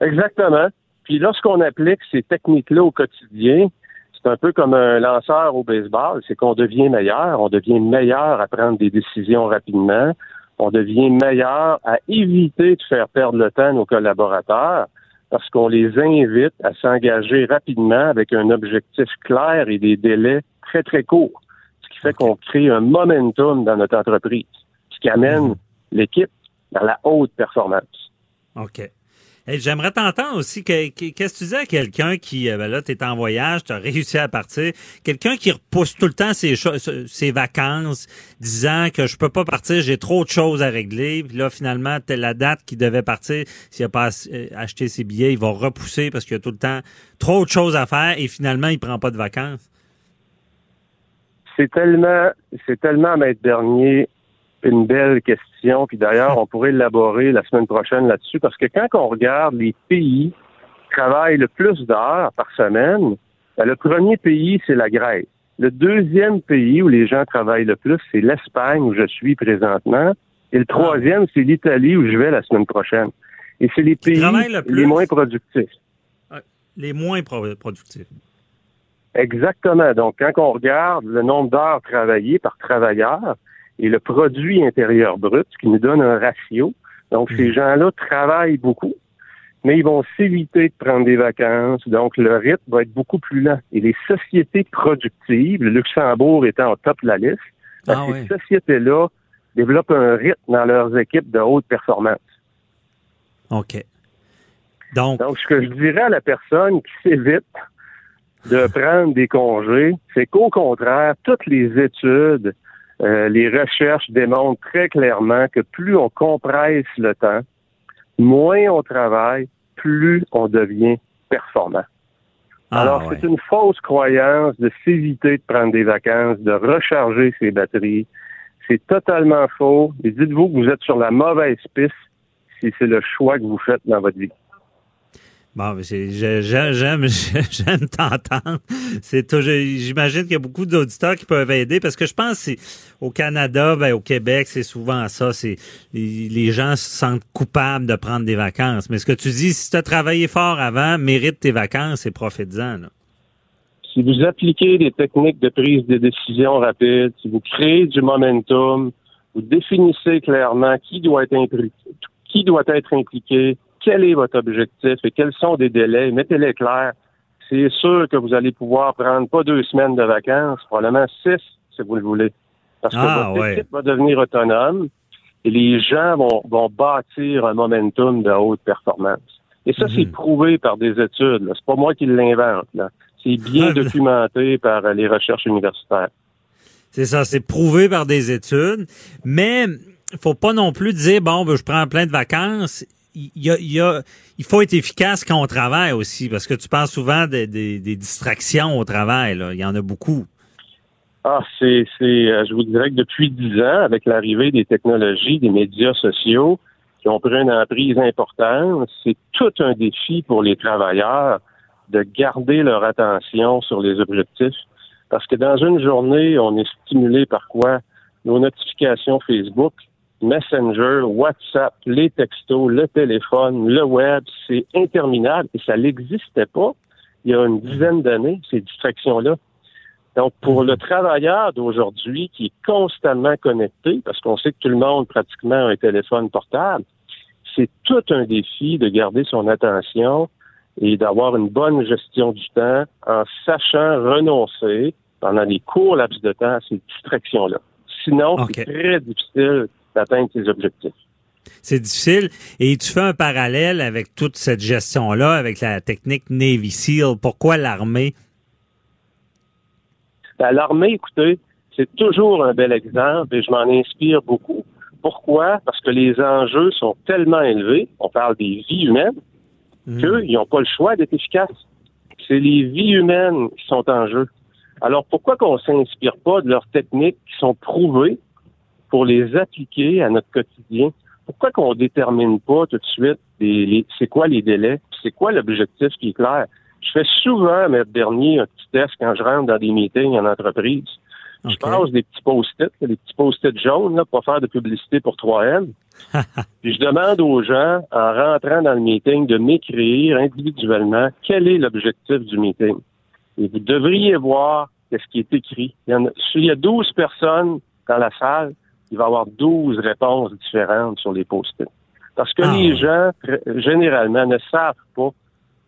Exactement. Puis lorsqu'on applique ces techniques-là au quotidien, c'est un peu comme un lanceur au baseball, c'est qu'on devient meilleur, on devient meilleur à prendre des décisions rapidement, on devient meilleur à éviter de faire perdre le temps à nos collaborateurs parce qu'on les invite à s'engager rapidement avec un objectif clair et des délais très, très courts, ce qui fait qu'on crée un momentum dans notre entreprise, ce qui amène mhm. l'équipe dans la haute performance. OK. J'aimerais t'entendre aussi. Qu'est-ce que tu disais à quelqu'un qui, euh, ben là, tu es en voyage, tu as réussi à partir, quelqu'un qui repousse tout le temps ses, ses vacances, disant que je peux pas partir, j'ai trop de choses à régler. Puis là, finalement, la date qu'il devait partir, s'il a pas euh, acheté ses billets, il va repousser parce qu'il a tout le temps trop de choses à faire et finalement, il prend pas de vacances. C'est tellement, c'est tellement, maître dernier, une belle question. Puis d'ailleurs, on pourrait élaborer la semaine prochaine là-dessus, parce que quand on regarde les pays qui travaillent le plus d'heures par semaine, ben, le premier pays, c'est la Grèce. Le deuxième pays où les gens travaillent le plus, c'est l'Espagne, où je suis présentement. Et le troisième, c'est l'Italie, où je vais la semaine prochaine. Et c'est les pays les moins productifs. Les moins productifs. Exactement. Donc, quand on regarde le nombre d'heures travaillées par travailleur, et le produit intérieur brut, ce qui nous donne un ratio. Donc, ces gens-là travaillent beaucoup, mais ils vont s'éviter de prendre des vacances. Donc, le rythme va être beaucoup plus lent. Et les sociétés productives, le Luxembourg étant au top de la liste, ben, Ah ces sociétés-là développent un rythme dans leurs équipes de haute performance. OK. Donc, Donc, ce que je dirais à la personne qui s'évite de prendre des congés, c'est qu'au contraire, toutes les études, euh, les recherches démontrent très clairement que plus on compresse le temps, moins on travaille, plus on devient performant. ah, Alors, ouais. c'est une fausse croyance de s'éviter de prendre des vacances, de recharger ses batteries. C'est totalement faux. Et dites-vous que vous êtes sur la mauvaise piste si c'est le choix que vous faites dans votre vie. Bon, j'aime, j'aime t'entendre. C'est j'imagine qu'il y a beaucoup d'auditeurs qui peuvent aider parce que je pense que au Canada, ben, au Québec, c'est souvent ça. C'est les, gens se sentent coupables de prendre des vacances. Mais ce que tu dis, si tu as travaillé fort avant, mérite tes vacances et profite-en. Si vous appliquez des techniques de prise de décision rapide, si vous créez du momentum, vous définissez clairement qui doit être impliqué, quel est votre objectif et quels sont des délais, mettez-les clairs. C'est sûr que vous allez pouvoir prendre pas deux semaines de vacances, probablement six, si vous le voulez. Parce que Ah, votre ouais. équipe va devenir autonome et les gens vont, vont bâtir un momentum de haute performance. Et ça, c'est Mhm. prouvé par des études. C'est pas moi qui l'invente. C'est bien Ah, documenté par euh, les recherches universitaires. C'est ça, c'est prouvé par des études. Mais faut pas non plus dire bon, ben, je prends plein de vacances. Il faut être efficace quand on travaille aussi, parce que tu parles souvent des, distractions au travail. Il y en a beaucoup. Ah, c'est, c'est, euh, je vous dirais que depuis dix ans, avec l'arrivée des technologies, des médias sociaux, qui ont pris une emprise importante, c'est tout un défi pour les travailleurs de garder leur attention sur les objectifs. Parce que dans une journée, on est stimulé par quoi? Nos notifications Facebook, Messenger, WhatsApp, les textos, le téléphone, le web, c'est interminable et ça n'existait pas il y a une dizaine d'années, ces distractions-là. Donc, pour le travailleur d'aujourd'hui qui est constamment connecté, parce qu'on sait que tout le monde pratiquement a un téléphone portable, c'est tout un défi de garder son attention et d'avoir une bonne gestion du temps en sachant renoncer pendant les courts laps de temps à ces distractions-là. Sinon, c'est très difficile d'atteindre ses objectifs. C'est difficile. Et tu fais un parallèle avec toute cette gestion-là, avec la technique Navy SEAL. Pourquoi l'armée? Ben, L'armée, écoutez, c'est toujours un bel exemple et je m'en inspire beaucoup. Pourquoi? Parce que les enjeux sont tellement élevés, on parle des vies humaines, qu'ils n'ont pas le choix d'être efficaces. C'est les vies humaines qui sont en jeu. Alors pourquoi qu'on ne s'inspire pas de leurs techniques qui sont prouvées pour les appliquer à notre quotidien? Pourquoi qu'on détermine pas tout de suite les- c'est quoi les délais, c'est quoi l'objectif qui est clair? Je fais souvent, Maître Bernier, un petit test quand je rentre dans des meetings en entreprise. Je passe des petits post-it, des petits post-it jaunes, là, pour faire de publicité pour 3M. Puis je demande aux gens, en rentrant dans le meeting, de m'écrire individuellement quel est l'objectif du meeting? Et vous devriez voir ce qui est écrit. Il y, en a, s'il y a 12 personnes dans la salle, il va y avoir 12 réponses différentes sur les post-it. Parce que Ah, les gens, généralement, ne savent pas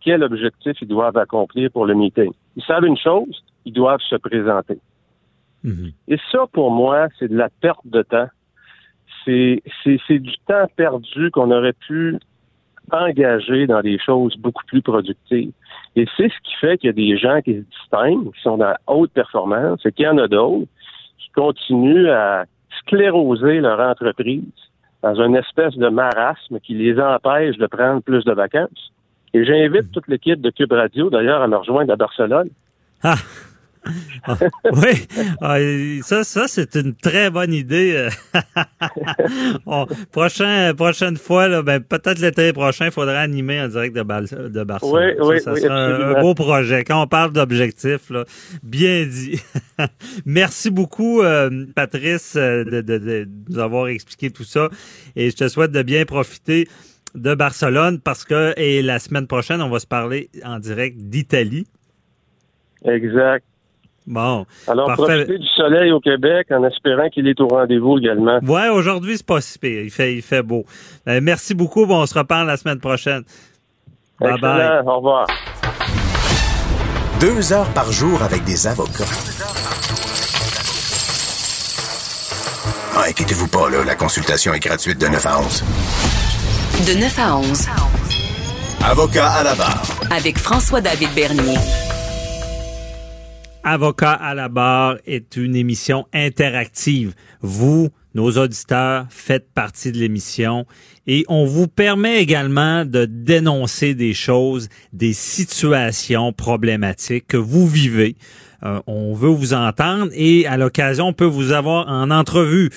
quel objectif ils doivent accomplir pour le meeting. Ils savent une chose, ils doivent se présenter. Mhm. Et ça, pour moi, c'est de la perte de temps. C'est, c'est, c'est du temps perdu qu'on aurait pu engager dans des choses beaucoup plus productives. Et c'est ce qui fait qu'il y a des gens qui se distinguent, qui sont dans la haute performance, et qu'il y en a d'autres qui continuent à scléroser leur entreprise dans une espèce de marasme qui les empêche de prendre plus de vacances. Et j'invite toute l'équipe de Cube Radio, d'ailleurs, à me rejoindre à Barcelone. Ah. Ah, oui, Ah, ça, ça c'est une très bonne idée. Bon, prochain, prochaine fois, là, ben, peut-être l'été prochain, il faudra animer en direct de, Bal- de Barcelone. Oui, oui, ça, ça oui, sera un, beau projet. Quand on parle d'objectifs, bien dit. Merci beaucoup, euh, Patrice, euh, de, de- de nous avoir expliqué tout ça. Et je te souhaite de bien profiter de Barcelone parce que et la semaine prochaine, on va se parler en direct d'Italie. Exact. Bon. Alors, profitez du soleil au Québec en espérant qu'il est au rendez-vous également. Ouais, aujourd'hui, c'est pas si pire. Il fait, il fait beau. Euh, merci beaucoup. Bon, on se reparle la semaine prochaine. Bye bye. Au revoir. Deux heures par jour avec des avocats. Ah, inquiétez-vous pas, là, la consultation est gratuite de 9 à 11. De 9 à 11. Avocat à la barre. Avec François-David Bernier. Avocat à la barre est une émission interactive. Vous, nos auditeurs, faites partie de l'émission et on vous permet également de dénoncer des choses, des situations problématiques que vous vivez. Euh, on veut vous entendre et à l'occasion, on peut vous avoir en entrevue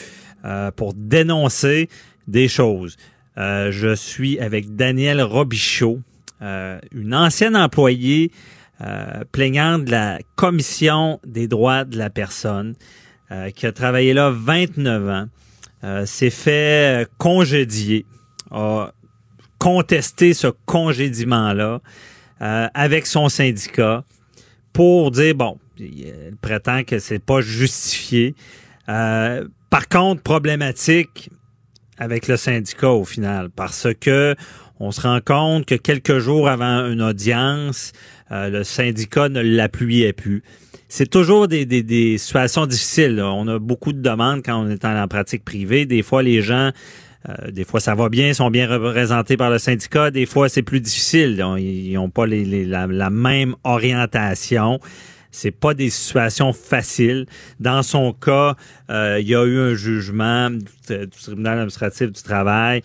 euh, pour dénoncer des choses. Euh, je suis avec Danielle Robichaud, une ancienne employée euh, plaignant de la Commission des droits de la personne, euh, qui a travaillé là 29 ans, euh, s'est fait congédier, a contesté ce congédiement-là avec son syndicat pour dire, bon, il prétend que c'est pas justifié. par contre, problématique avec le syndicat au final, parce que on se rend compte que quelques jours avant une audience, euh, le syndicat ne l'appuyait plus. C'est toujours des, des, situations difficiles. On a beaucoup de demandes quand on est en, pratique privée. Des fois, les gens, euh, des fois, ça va bien, sont bien représentés par le syndicat. Des fois, c'est plus difficile. Ils n'ont pas la, même orientation. C'est pas des situations faciles. Dans son cas, euh, il y a eu un jugement du, tribunal administratif du travail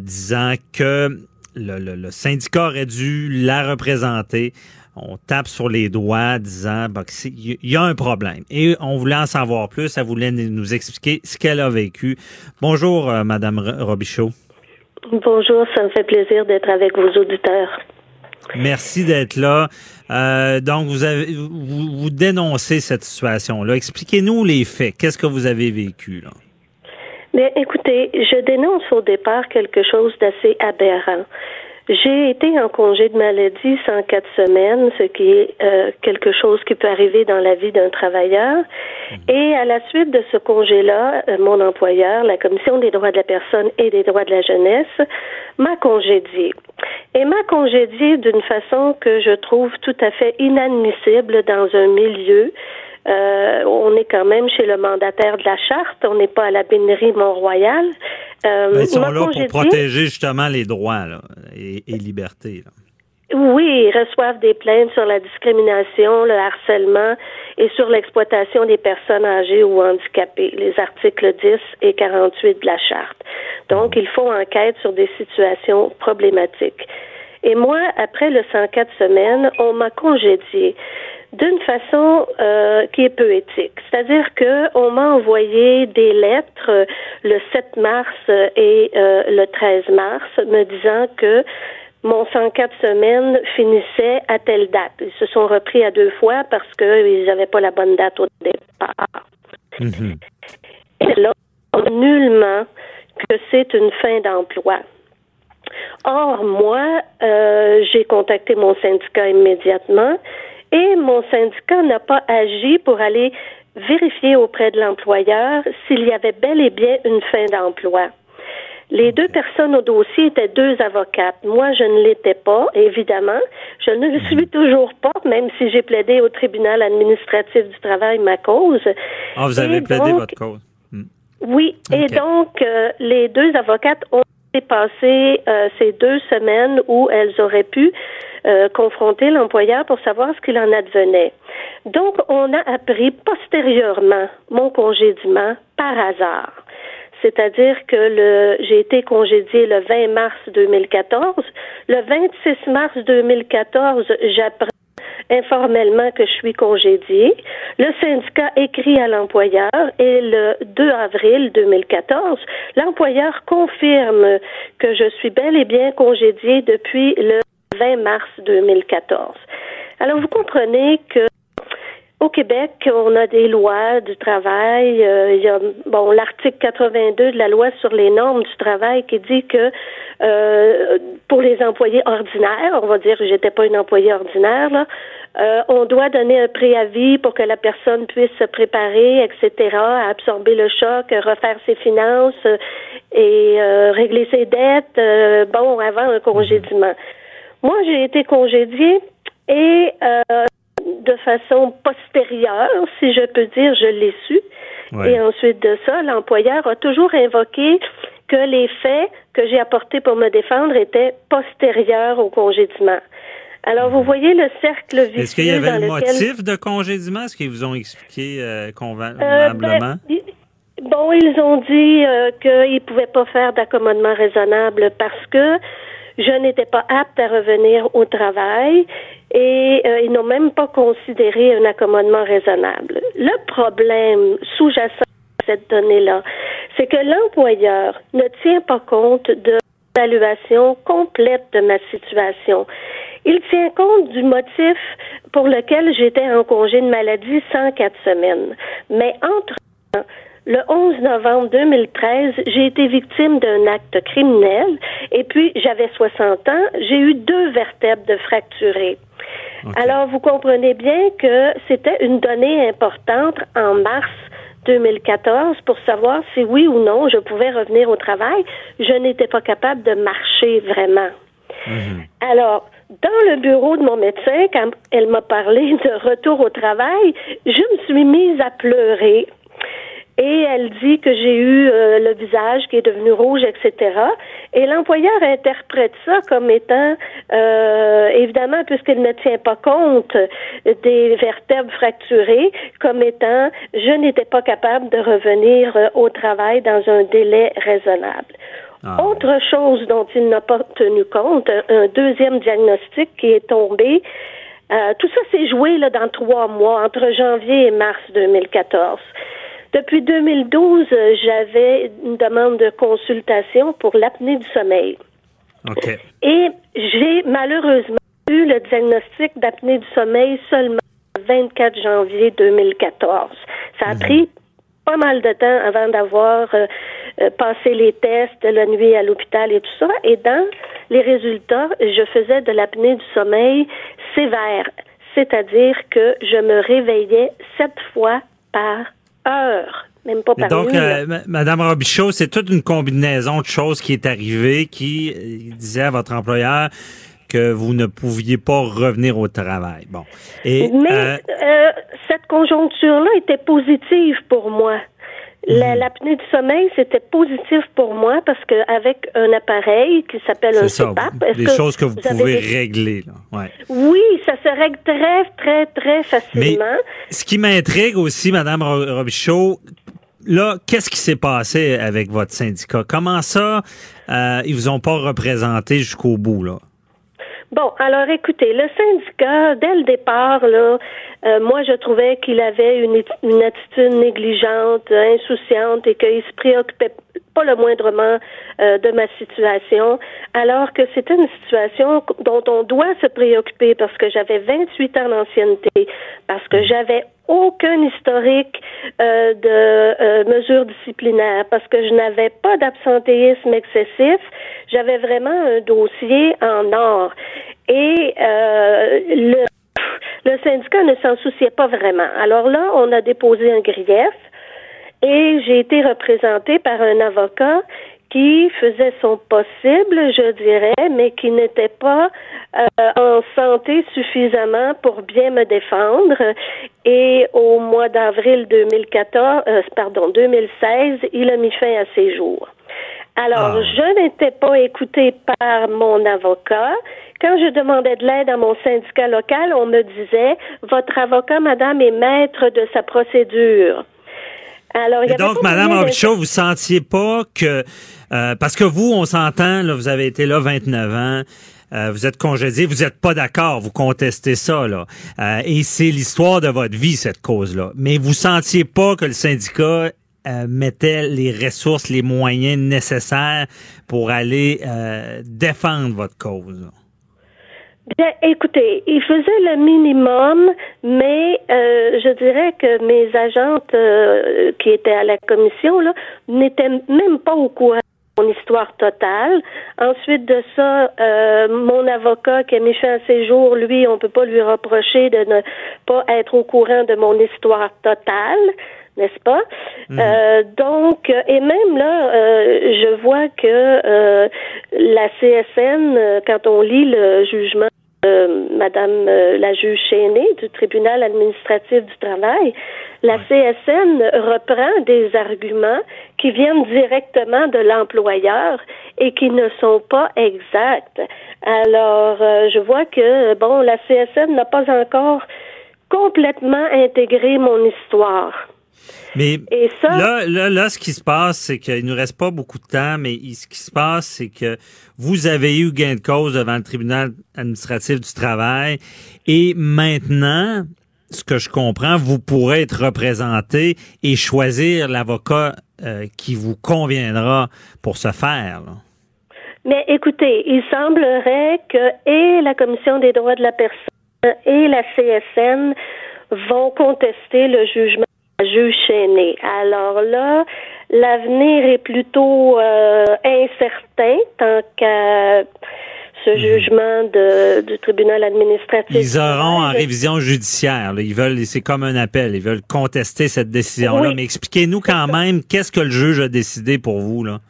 disant que le, syndicat aurait dû la représenter. On tape sur les doigts disant qu'il y a un problème. Et on voulait en savoir plus. Elle voulait nous expliquer ce qu'elle a vécu. Bonjour, Mme euh, Madame Robichaud. Bonjour, ça me fait plaisir d'être avec vos auditeurs. Merci d'être là. Euh, donc, vous, avez, vous, dénoncez cette situation-là. Expliquez-nous les faits. Qu'est-ce que vous avez vécu? Là? Mais écoutez, je dénonce au départ quelque chose d'assez aberrant. J'ai été en congé de maladie sans quatre semaines, ce qui est euh, quelque chose qui peut arriver dans la vie d'un travailleur. Mhm. Et à la suite de ce congé-là, euh, mon employeur, la Commission des droits de la personne et des droits de la jeunesse, m'a congédié. Et m'a congédié d'une façon que je trouve tout à fait inadmissible dans un milieu euh, on est quand même chez le mandataire de la charte, on n'est pas à la bénérie Mont-Royal. Euh, ben, ils sont là pour protéger justement les droits et, libertés. Oui, ils reçoivent des plaintes sur la discrimination, le harcèlement et sur l'exploitation des personnes âgées ou handicapées, les articles 10 et 48 de la charte. Donc, ils font enquête sur des situations problématiques. Et moi, après le 104 semaines, on m'a congédié d'une façon euh, qui est peu éthique. C'est-à-dire que on m'a envoyé des lettres euh, le 7 mars et euh, le 13 mars me disant que mon 104 semaines finissait à telle date. Ils se sont repris à deux fois parce qu'ils n'avaient pas la bonne date au départ. Mm-hmm. Et là, nullement que c'est une fin d'emploi. Or, moi, j'ai contacté mon syndicat immédiatement et mon syndicat n'a pas agi pour aller vérifier auprès de l'employeur s'il y avait bel et bien une fin d'emploi. Les deux personnes au dossier étaient deux avocates. Moi, je ne l'étais pas, évidemment. Je ne le suis mhm. toujours pas, même si j'ai plaidé au tribunal administratif du travail ma cause. Ah, vous avez plaidé votre cause. Hmm. Oui, et donc euh, les deux avocates ont passé euh, ces deux semaines où elles auraient pu euh, confronter l'employeur pour savoir ce qu'il en advenait. Donc, on a appris postérieurement mon congédiement par hasard. C'est-à-dire que le, j'ai été congédié le 20 mars 2014. Le 26 mars 2014, j'apprends informellement que je suis congédiée. Le syndicat écrit à l'employeur et le 2 avril 2014, l'employeur confirme que je suis bel et bien congédiée depuis le 20 mars 2014. Alors vous comprenez que au Québec, on a des lois du travail. Euh, il y a bon l'article 82 de la loi sur les normes du travail qui dit que euh, pour les employés ordinaires, on va dire que j'étais pas une employée ordinaire là, euh, on doit donner un préavis pour que la personne puisse se préparer, etc., à absorber le choc, refaire ses finances et régler ses dettes, bon, avant un congédiement. Moi, j'ai été congédiée et de façon postérieure, si je peux dire, je l'ai su. Et ensuite de ça, l'employeur a toujours invoqué que les faits que j'ai apportés pour me défendre étaient postérieurs au congédiement. Alors, vous mhm. voyez le cercle vicieux. Est-ce qu'il y avait un motif de congédiement? Est-ce qu'ils vous ont expliqué euh, convenablement? Euh, ben, bon, ils ont dit euh, qu'ils ne pouvaient pas faire d'accommodement raisonnable parce que je n'étais pas apte à revenir au travail et euh, ils n'ont même pas considéré un accommodement raisonnable. Le problème sous-jacent à cette donnée-là, c'est que l'employeur ne tient pas compte de l'évaluation complète de ma situation. Il tient compte du motif pour lequel j'étais en congé de maladie sans quatre semaines. Mais entre le 11 novembre 2013, j'ai été victime d'un acte criminel et puis j'avais 60 ans, j'ai eu deux vertèbres de fracturées. Alors, vous comprenez bien que c'était une donnée importante en mars 2014 pour savoir si oui ou non je pouvais revenir au travail. Je n'étais pas capable de marcher vraiment. Mhm. Alors, dans le bureau de mon médecin, quand elle m'a parlé de retour au travail, je me suis mise à pleurer et elle dit que j'ai eu euh, le visage qui est devenu rouge, etc. Et l'employeur interprète ça comme étant, euh, évidemment, puisqu'il ne tient pas compte des vertèbres fracturées, comme étant, je n'étais pas capable de revenir euh, au travail dans un délai raisonnable. Ah. Autre chose dont il n'a pas tenu compte, un deuxième diagnostic qui est tombé, tout ça s'est joué là, dans trois mois, entre janvier et mars 2014. Depuis 2012, euh, j'avais une demande de consultation pour l'apnée du sommeil. Et j'ai malheureusement eu le diagnostic d'apnée du sommeil seulement le 24 janvier 2014. Ça a mhm. pris pas mal de temps avant d'avoir euh, euh, passé les tests la nuit à l'hôpital et tout ça. Et dans les résultats, je faisais de l'apnée du sommeil sévère, c'est-à-dire que je me réveillais sept fois par même pas par Donc, euh, Madame Robichaud, c'est toute une combinaison de choses qui est arrivée qui euh, disait à votre employeur que vous ne pouviez pas revenir au travail. Bon. Et, Mais euh, cette conjoncture-là était positive pour moi. Mhm. L'apnée du sommeil, c'était positif pour moi parce qu'avec un appareil qui s'appelle un CPAP... Des choses que vous, pouvez régler. Là? Ouais. Oui, ça se règle très, très, très facilement. Mais ce qui m'intrigue aussi, Madame Robichaud, là, qu'est-ce qui s'est passé avec votre syndicat? Comment ça, euh, ils vous ont pas représenté jusqu'au bout, là? Bon, alors écoutez, le syndicat, dès le départ, là, euh, moi je trouvais qu'il avait une, une attitude négligente, insouciante et qu'il se préoccupait pas le moindrement euh, de ma situation, alors que c'était une situation dont on doit se préoccuper parce que j'avais 28 ans d'ancienneté, parce que j'avais aucun historique euh, de euh, mesures disciplinaires, parce que je n'avais pas d'absentéisme excessif, j'avais vraiment un dossier en or. Et le le syndicat ne s'en souciait pas vraiment. Alors là, on a déposé un grief et j'ai été représentée par un avocat qui faisait son possible, je dirais, mais qui n'était pas euh, en santé suffisamment pour bien me défendre. Et au mois d'avril 2014, euh, pardon, 2016, il a mis fin à ses jours. Alors, ah. je n'étais pas écoutée par mon avocat. Quand je demandais de l'aide à mon syndicat local, on me disait, votre avocat, madame, est maître de sa procédure. Alors, Et donc, Madame Robichaud, vous sentiez pas que, euh, parce que vous, on s'entend, là, vous avez été là 29 ans, euh, vous êtes congédié, vous n'êtes pas d'accord, vous contestez ça, là. Euh, et c'est l'histoire de votre vie, cette cause-là. Mais vous sentiez pas que le syndicat mettait les ressources, les moyens nécessaires pour aller défendre votre cause. Bien, écoutez, il faisait le minimum, mais euh, je dirais que mes agentes euh, qui étaient à la commission là n'étaient même pas au courant de mon histoire totale. Ensuite de ça, euh, mon avocat qui a mis fin à ses jours, lui, on peut pas lui reprocher de ne pas être au courant de mon histoire totale n'est-ce pas? Mhm. Euh, donc, et même là, euh, je vois que euh, la CSN, quand on lit le jugement Madame la juge Chénée du tribunal administratif du travail, la CSN reprend des arguments qui viennent directement de l'employeur et qui ne sont pas exacts. Alors, je vois que bon, la CSN n'a pas encore complètement intégré mon histoire. Mais là, là, là, ce qui se passe, c'est qu'il ne nous reste pas beaucoup de temps, mais ce qui se passe, c'est que vous avez eu gain de cause devant le tribunal administratif du travail et maintenant, ce que je comprends, vous pourrez être représenté et choisir l'avocat euh, qui vous conviendra pour ce faire. Mais écoutez, il semblerait que et la Commission des droits de la personne et la CSN vont contester le jugement chaîné. Alors là, l'avenir est plutôt euh, incertain tant qu'à ce mhm. jugement de, du tribunal administratif. Ils auront en révision judiciaire. Ils veulent, c'est comme un appel. Ils veulent contester cette décision-là. Mais expliquez-nous quand même qu'est-ce que le juge a décidé pour vous là?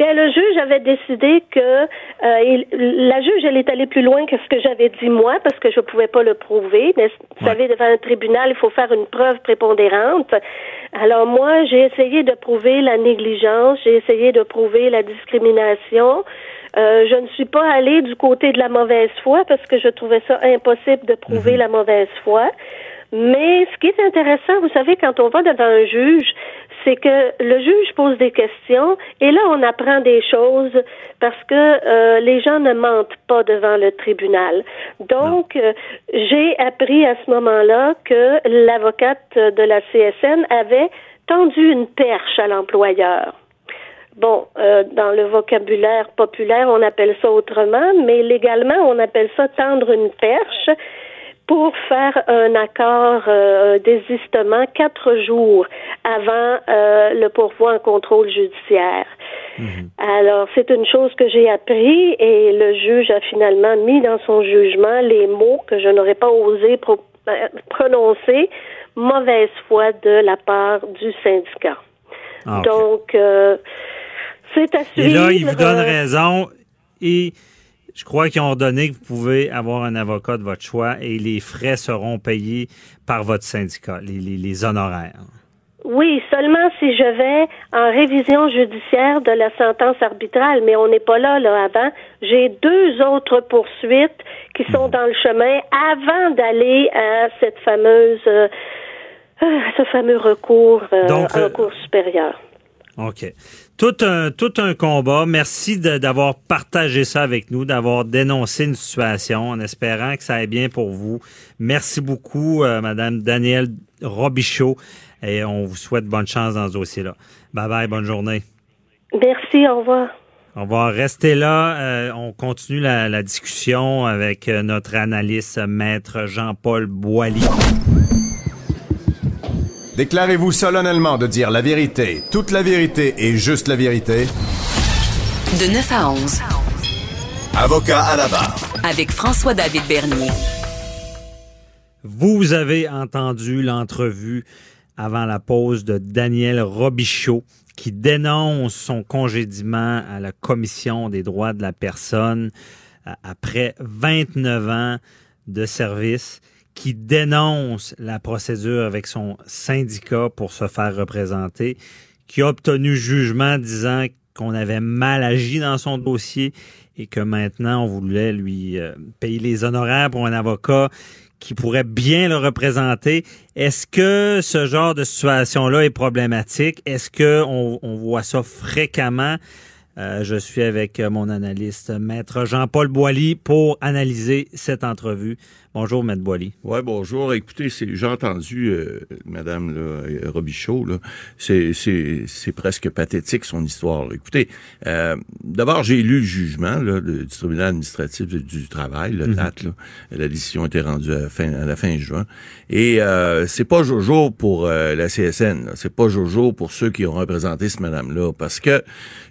Bien, le juge avait décidé que euh, la juge, elle est allée plus loin que ce que j'avais dit moi parce que je ne pouvais pas le prouver. Vous savez, devant un tribunal, il faut faire une preuve prépondérante. Alors moi, j'ai essayé de prouver la négligence, j'ai essayé de prouver la discrimination. Euh, je ne suis pas allée du côté de la mauvaise foi parce que je trouvais ça impossible de prouver mhm. la mauvaise foi. Mais ce qui est intéressant, vous savez, quand on va devant un juge, c'est que le juge pose des questions et là on apprend des choses parce que euh, les gens ne mentent pas devant le tribunal. Donc euh, j'ai appris à ce moment-là que l'avocate de la CSN avait tendu une perche à l'employeur. Bon, euh, dans le vocabulaire populaire, on appelle ça autrement, mais légalement, on appelle ça tendre une perche pour faire un accord euh, désistement quatre jours avant euh, le pourvoi en contrôle judiciaire. Mhm. Alors, c'est une chose que j'ai appris et le juge a finalement mis dans son jugement les mots que je n'aurais pas osé euh, prononcer, mauvaise foi de la part du syndicat. Ah, Donc, c'est à suivre. Et là, il vous donne raison et je crois qu'ils ont donné que vous pouvez avoir un avocat de votre choix et les frais seront payés par votre syndicat, les, honoraires. Oui, seulement si je vais en révision judiciaire de la sentence arbitrale, mais on n'est pas là, là, avant. J'ai deux autres poursuites qui sont mhm. dans le chemin avant d'aller à cette fameuse, euh, ce fameux recours euh, en euh, cours supérieur. OK. Tout un, tout un combat. Merci d'avoir partagé ça avec nous, d'avoir dénoncé une situation en espérant que ça aille bien pour vous. Merci beaucoup, euh, Madame Danielle Robichaud, et on vous souhaite bonne chance dans ce dossier-là. Bye bye, bonne journée. Merci, au revoir. On va rester là. Euh, on continue la, la discussion avec euh, notre analyste, maître Jean-Paul Boilly. Déclarez-vous solennellement de dire la vérité, toute la vérité et juste la vérité. De 9 à 11. Avocat à la barre. Avec François-David Bernier. Vous avez entendu l'entrevue avant la pause de Daniel Robichaud qui dénonce son congédiement à la Commission des droits de la personne euh, après 29 ans de service qui dénonce la procédure avec son syndicat pour se faire représenter, qui a obtenu jugement disant qu'on avait mal agi dans son dossier et que maintenant on voulait lui euh, payer les honoraires pour un avocat qui pourrait bien le représenter. Est-ce que ce genre de situation-là est problématique? Est-ce que on, voit ça fréquemment? Euh, je suis avec mon analyste, maître Jean-Paul Boilly, pour analyser cette entrevue. Bonjour, Maître Boily. Oui, bonjour. Écoutez, j'ai entendu euh, Madame là, Robichaud, là, c'est presque pathétique son histoire. Écoutez, euh, d'abord, j'ai lu le jugement là, du tribunal administratif du, travail, le date. Mhm. Là. La décision a été rendue à la fin, à la fin juin. Et euh, c'est pas Jojo pour euh, la CSN. C'est pas Jojo pour ceux qui ont représenté cette madame-là. Parce que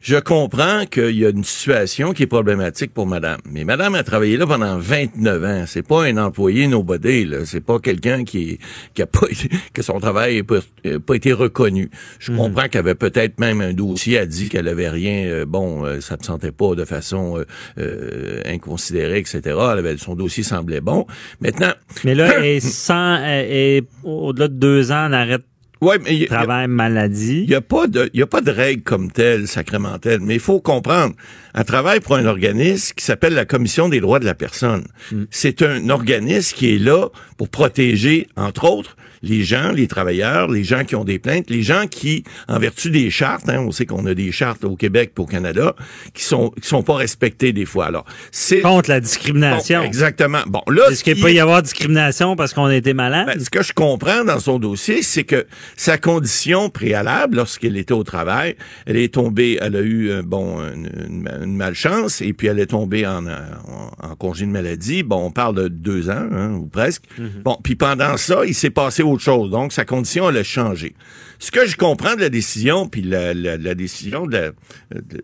je comprends comprends qu'il y a une situation qui est problématique pour madame. Mais madame a travaillé là pendant 29 ans. C'est pas un employé nobody, là. C'est pas quelqu'un qui, qui a pas que son travail n'a pas, pas, été reconnu. Je mhm. comprends qu'elle avait peut-être même un dossier a dit qu'elle avait rien, euh, bon, euh, ça ne sentait pas de façon euh, inconsidérée, etc. Elle avait, son dossier semblait bon. Maintenant. Mais là, et sans, et au-delà de deux ans en arrêt Ouais, mais travail, maladie. Il n'y a pas de, il y a pas de règle comme telle, sacramentelle. Mais il faut comprendre. Elle travaille pour un organisme qui s'appelle la Commission des droits de la personne. Hmm. C'est un organisme qui est là pour protéger, entre autres, les gens, les travailleurs, les gens qui ont des plaintes, les gens qui, en vertu des chartes, hein, on sait qu'on a des chartes au Québec et au Canada, qui sont qui sont pas respectées des fois. Alors, c'est contre la discrimination. exactement. Bon, là, est-ce qu'il peut y avoir discrimination parce qu'on a été malade? Ben, Ce que je comprends dans son dossier, c'est que sa condition préalable, lorsqu'elle était au travail, elle est tombée, elle a eu euh, bon une, malchance et puis elle est tombée en, en, congé de maladie. Bon, on parle de deux ans hein, ou presque. Mm-hmm. Bon, puis pendant ça, il s'est passé autre chose. Donc, sa condition, elle a changé. Ce que je comprends de la décision, puis la, décision de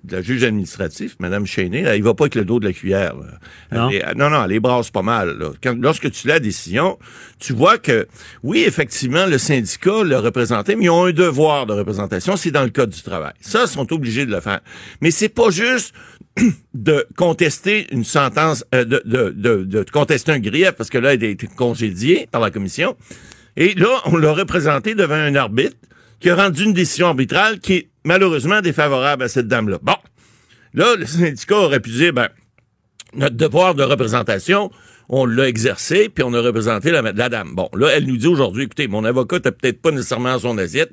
la, juge administratif, Mme Cheney, elle, il va pas avec le dos de la cuillère. Non. non, non, elle les brasse pas mal. lorsque tu la décision, tu vois que, oui, effectivement, le syndicat l'a représenté, mais ils ont un devoir de représentation, c'est dans le code du travail. Ça, ils sont obligés de le faire. Mais c'est pas juste de contester une sentence, euh, de, de, de, de, contester un grief, parce que là, il a été congédié par la commission. Et là, on l'a représenté devant un arbitre qui a rendu une décision arbitrale qui est malheureusement défavorable à cette dame-là. Bon. Là, le syndicat aurait pu dire, ben, notre devoir de représentation, on l'a exercé, puis on a représenté la, dame. Bon, là, elle nous dit aujourd'hui, écoutez, mon avocat n'a peut-être pas nécessairement son assiette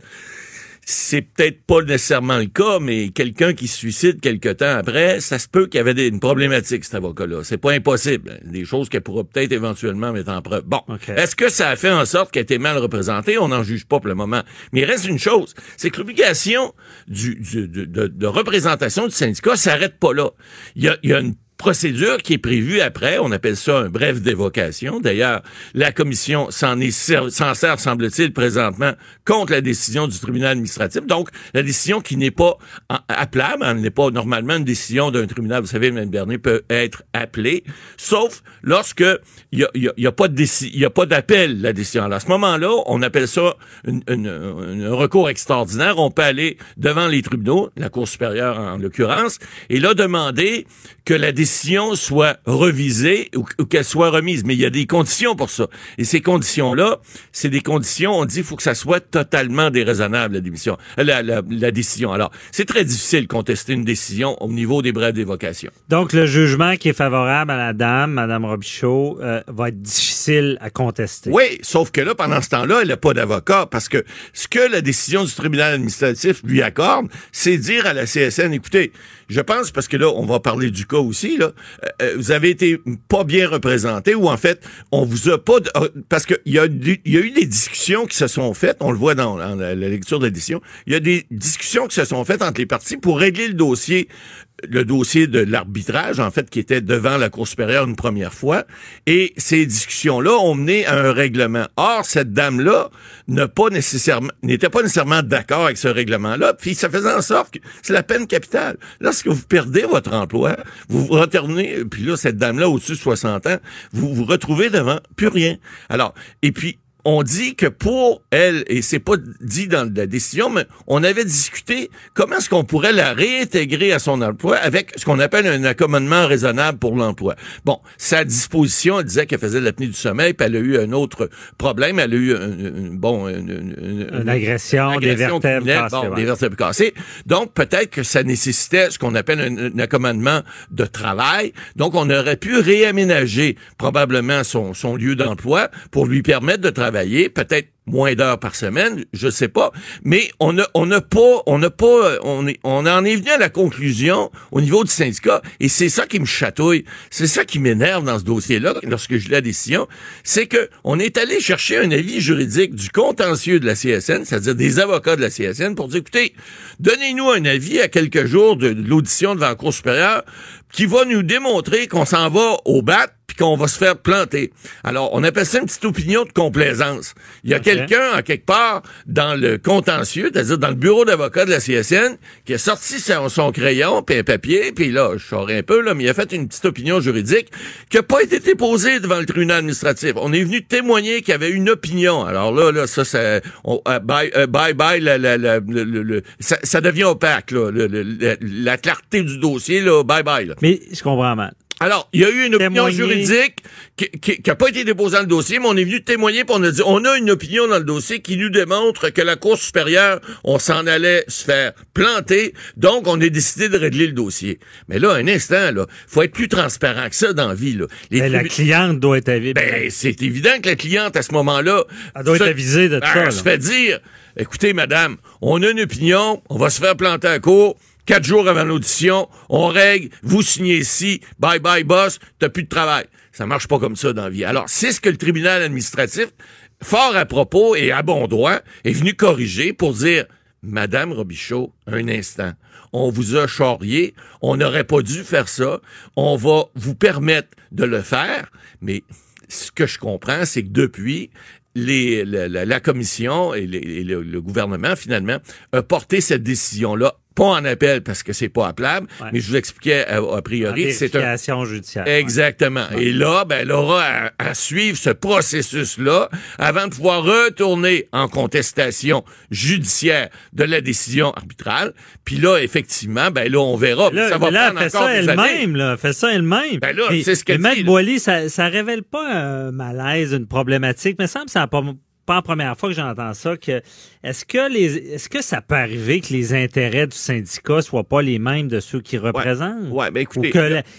c'est peut-être pas nécessairement le cas, mais quelqu'un qui se suicide quelque temps après, ça se peut qu'il y avait une problématique, cet avocat-là. C'est pas impossible. Des choses qu'elle pourra peut-être éventuellement mettre en preuve. Bon. Est-ce que ça a fait en sorte qu'elle était mal représentée? On n'en juge pas pour le moment. Mais il reste une chose. C'est que l'obligation du, de, représentation du syndicat s'arrête pas là. Il y a, il y a une procédure qui est prévue après. On appelle ça un bref d'évocation. D'ailleurs, la commission s'en sert, semble-t-il, présentement contre la décision du tribunal administratif. Donc, la décision qui n'est pas appelable, elle n'est pas normalement une décision d'un tribunal. Vous savez, Mme Bernier peut être appelée, sauf lorsque il y a, a, a pas d'appel la décision. À ce moment-là, on appelle ça un recours extraordinaire. On peut aller devant les tribunaux, la Cour supérieure en l'occurrence, et là demander que la décision soit revisée ou, qu'elle soit remise. Mais il y a des conditions pour ça. Et ces conditions-là, c'est des conditions, on dit, il faut que ça soit totalement déraisonnable, la, démission, euh, la, la, la décision. Alors, c'est très difficile de contester une décision au niveau des brèves d'évocation. Donc, le jugement qui est favorable à la dame, Mme Robichaud, euh, va être difficile à contester. Oui, sauf que là, pendant ce temps-là, elle n'a pas d'avocat parce que ce que la décision du tribunal administratif lui accorde, c'est dire à la CSN, écoutez, je pense, parce que là, on va parler du cas aussi, là, euh, euh, vous avez été pas bien représenté ou en fait, on vous a pas... Euh, parce qu'il y, a y a eu des discussions qui se sont faites, on le voit dans, la, lecture de l'édition, il y a des discussions qui se sont faites entre les parties pour régler le dossier le dossier de l'arbitrage, en fait, qui était devant la Cour supérieure une première fois. Et ces discussions-là ont mené à un règlement. Or, cette dame-là n'était pas nécessairement d'accord avec ce règlement-là. Puis ça faisait en sorte que c'est la peine capitale. Lorsque vous perdez votre emploi, vous vous retournez, puis là, cette dame-là, au-dessus de 60 ans, vous vous retrouvez devant plus rien. Alors, et puis, on dit que pour elle, et c'est pas dit dans la décision, mais on avait discuté comment est-ce qu'on pourrait la réintégrer à son emploi avec ce qu'on appelle un accommodement raisonnable pour l'emploi. Bon, sa disposition, elle disait qu'elle faisait l'apnée du sommeil, puis elle a eu un autre problème, elle a eu un, bon une, agression, des vertèbres cassées. des vertèbres cassées. Donc peut-être que ça nécessitait ce qu'on appelle un, accommodement de travail. Donc on aurait pu réaménager probablement son, son lieu d'emploi pour lui permettre de travailler peut-être moins d'heures par semaine, je sais pas, mais on n'a pas on n'a pas on est on en est venu à la conclusion au niveau du syndicat et c'est ça qui me chatouille, c'est ça qui m'énerve dans ce dossier-là lorsque je la décision, c'est que on est allé chercher un avis juridique du contentieux de la CSN, c'est-à-dire des avocats de la CSN pour dire écoutez, donnez-nous un avis à quelques jours de, l'audition devant la Cour supérieure qui va nous démontrer qu'on s'en va au bat puis qu'on va se faire planter. Alors, on appelle ça une petite opinion de complaisance. Il y a quelqu'un, en quelque part, dans le contentieux, c'est-à-dire dans le bureau d'avocat de la CSN, qui a sorti son, crayon, puis un papier, puis là, je saurais un peu, là, mais il a fait une petite opinion juridique qui n'a pas été déposée devant le tribunal administratif. On est venu témoigner qu'il y avait une opinion. Alors là, là, ça, ça euh, bye, euh, bye, bye, le, ça, devient opaque, là, la clarté du dossier, là, bye bye. Là. Mais je comprends mal. Alors, il y a eu une opinion juridique qui n'a pas été déposée dans le dossier, mais on est venu témoigner pour on a dit on a une opinion dans le dossier qui nous démontre que la Cour supérieure, on s'en allait se faire planter, donc on a décidé de régler le dossier. Mais là, un instant, là, faut être plus transparent que ça dans la vie. Là. Ben, la cliente doit être avisée. Ben, c'est évident que la cliente, à ce moment-là... Elle doit être avisée de ça. Elle se fait dire, écoutez, madame, on a une opinion, on va se faire planter à court, Quatre jours avant l'audition, on règle, vous signez ici, bye bye boss, t'as plus de travail. Ça marche pas comme ça dans la vie. Alors, c'est ce que le tribunal administratif, fort à propos et à bon droit, est venu corriger pour dire, Madame Robichaud, un instant, on vous a charrié, on n'aurait pas dû faire ça, on va vous permettre de le faire, mais ce que je comprends, c'est que depuis, la, commission et, le, le, gouvernement, finalement, a porté cette décision-là pas en appel parce que c'est pas appelable, mais je vous expliquais a, priori c'est un judiciaire. Exactement. Et là, ben, elle aura à, suivre ce processus-là avant de pouvoir retourner en contestation judiciaire de la décision arbitrale. Puis là, effectivement, ben là, on verra. ça va là, fait ça elle-même, là, fait ça elle-même. Ben là, c'est ce que Maître Boily, ça, ça révèle pas un malaise, une problématique, mais ça me semble pas pas la première fois que j'entends ça, que est-ce que les est-ce que ça peut arriver que les intérêts du syndicat soient pas les mêmes de ceux qui représentent? Ouais, ben écoutez.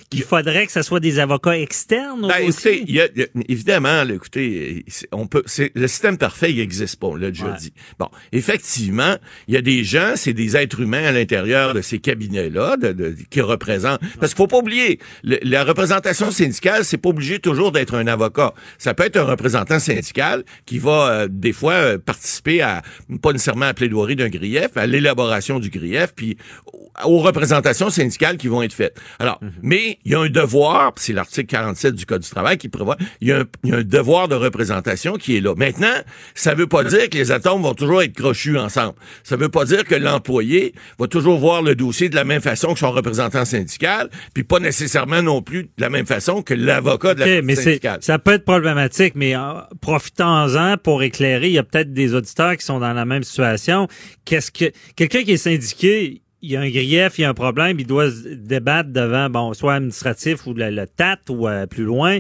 qu'il faudrait que ce soit des avocats externes ben, aussi? y a, évidemment, écoutez, on peut le système parfait, il existe pas, on l'a déjà dit. Bon, effectivement, il y a des gens, c'est des êtres humains à l'intérieur de ces cabinets-là de, qui représentent. Parce qu'il faut pas oublier, la représentation syndicale, c'est pas obligé toujours d'être un avocat. Ça peut être un représentant syndical qui va euh, des fois euh, participer à pas nécessairement à la plaidoirie d'un grief, à l'élaboration du grief, puis aux représentations syndicales qui vont être faites. Alors, mhm. mais il y a un devoir, c'est l'article 47 du Code du travail qui prévoit, il y, a un, devoir de représentation qui est là. Maintenant, ça veut pas dire que les atomes vont toujours être crochus ensemble. Ça veut pas dire que l'employé va toujours voir le dossier de la même façon que son représentant syndical, puis pas nécessairement non plus de la même façon que l'avocat de la mais syndicale. Ça peut être problématique, mais euh, profitons-en pour éclairer. Il y a peut-être des auditeurs qui sont dans la même situation. Qu'est-ce que quelqu'un qui est syndiqué, il y a un grief, il y a un problème, il doit se débattre devant, bon, soit administratif ou le, TAT ou euh, plus loin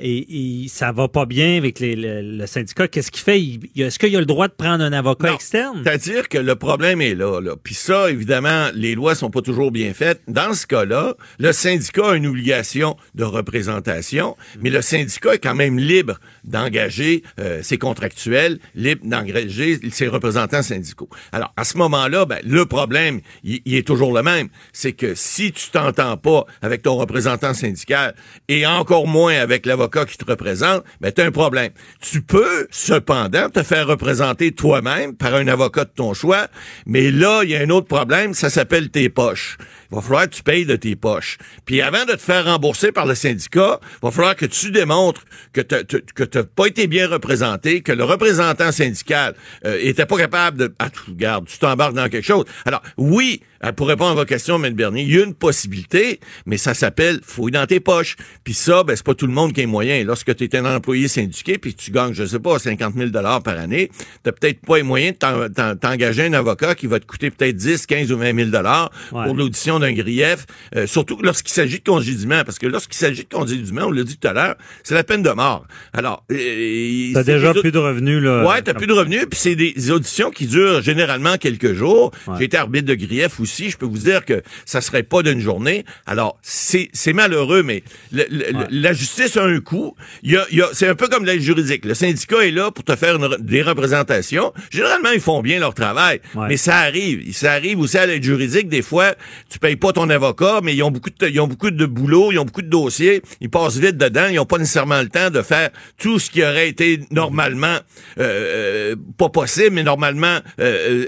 et, ça va pas bien avec les, le, syndicat. Qu'est-ce qu'il fait? Est-ce qu'il a le droit de prendre un avocat externe? C'est-à-dire que le problème est là. là. Puis ça, évidemment, les lois sont pas toujours bien faites. Dans ce cas-là, le syndicat a une obligation de représentation, mais le syndicat est quand même libre d'engager euh, ses contractuels, libre d'engager ses représentants syndicaux. Alors, à ce moment-là, ben, le problème, il, il est toujours le même. C'est que si tu t'entends pas avec ton représentant syndical et encore moins avec l'avocat qui te représente, mais tu un problème. Tu peux, cependant, te faire représenter toi-même par un avocat de ton choix, mais là, il y a un autre problème, ça s'appelle tes poches. Va falloir que tu payes de tes poches. Puis avant de te faire rembourser par le syndicat, va falloir que tu démontres que tu n'as pas été bien représenté, que le représentant syndical euh, était pas capable de... Ah, tu regardes, tu t'embarques dans quelque chose. Alors, oui, euh, pour répondre à vos questions, M. Bernier, il y a une possibilité, mais ça s'appelle fouille dans tes poches. Puis ça, ben, c'est pas tout le monde qui est moyen. Lorsque tu es un employé syndiqué, puis tu gagnes, je sais pas, 50 000 par année, t'as peut-être pas les moyens de t'engager un avocat qui va te coûter peut-être 10, 15 ou 20 000 pour l'audition d'un grief, euh, surtout lorsqu'il s'agit de congédiement, parce que lorsqu'il s'agit de congédiement, on l'a dit tout à l'heure, c'est la peine de mort. Alors, euh, t'as déjà plus de revenus là. Ouais, t'as plus de revenus, puis c'est des auditions qui durent généralement quelques jours. J'ai été arbitre de grief aussi, je peux vous dire que ça serait pas d'une journée. Alors, c'est c'est malheureux, mais la justice a un coût. Il y a, y a c'est un peu comme l'aide juridique. Le syndicat est là pour te faire des représentations. Généralement, ils font bien leur travail, mais ça arrive. Ça arrive aussi à l'aide juridique. Des fois, tu payes payes pas ton avocat, mais ils ont beaucoup de, ils ont beaucoup de boulot, ils ont beaucoup de dossiers, ils passent vite dedans, ils ont pas nécessairement le temps de faire tout ce qui aurait été normalement euh, pas possible, mais normalement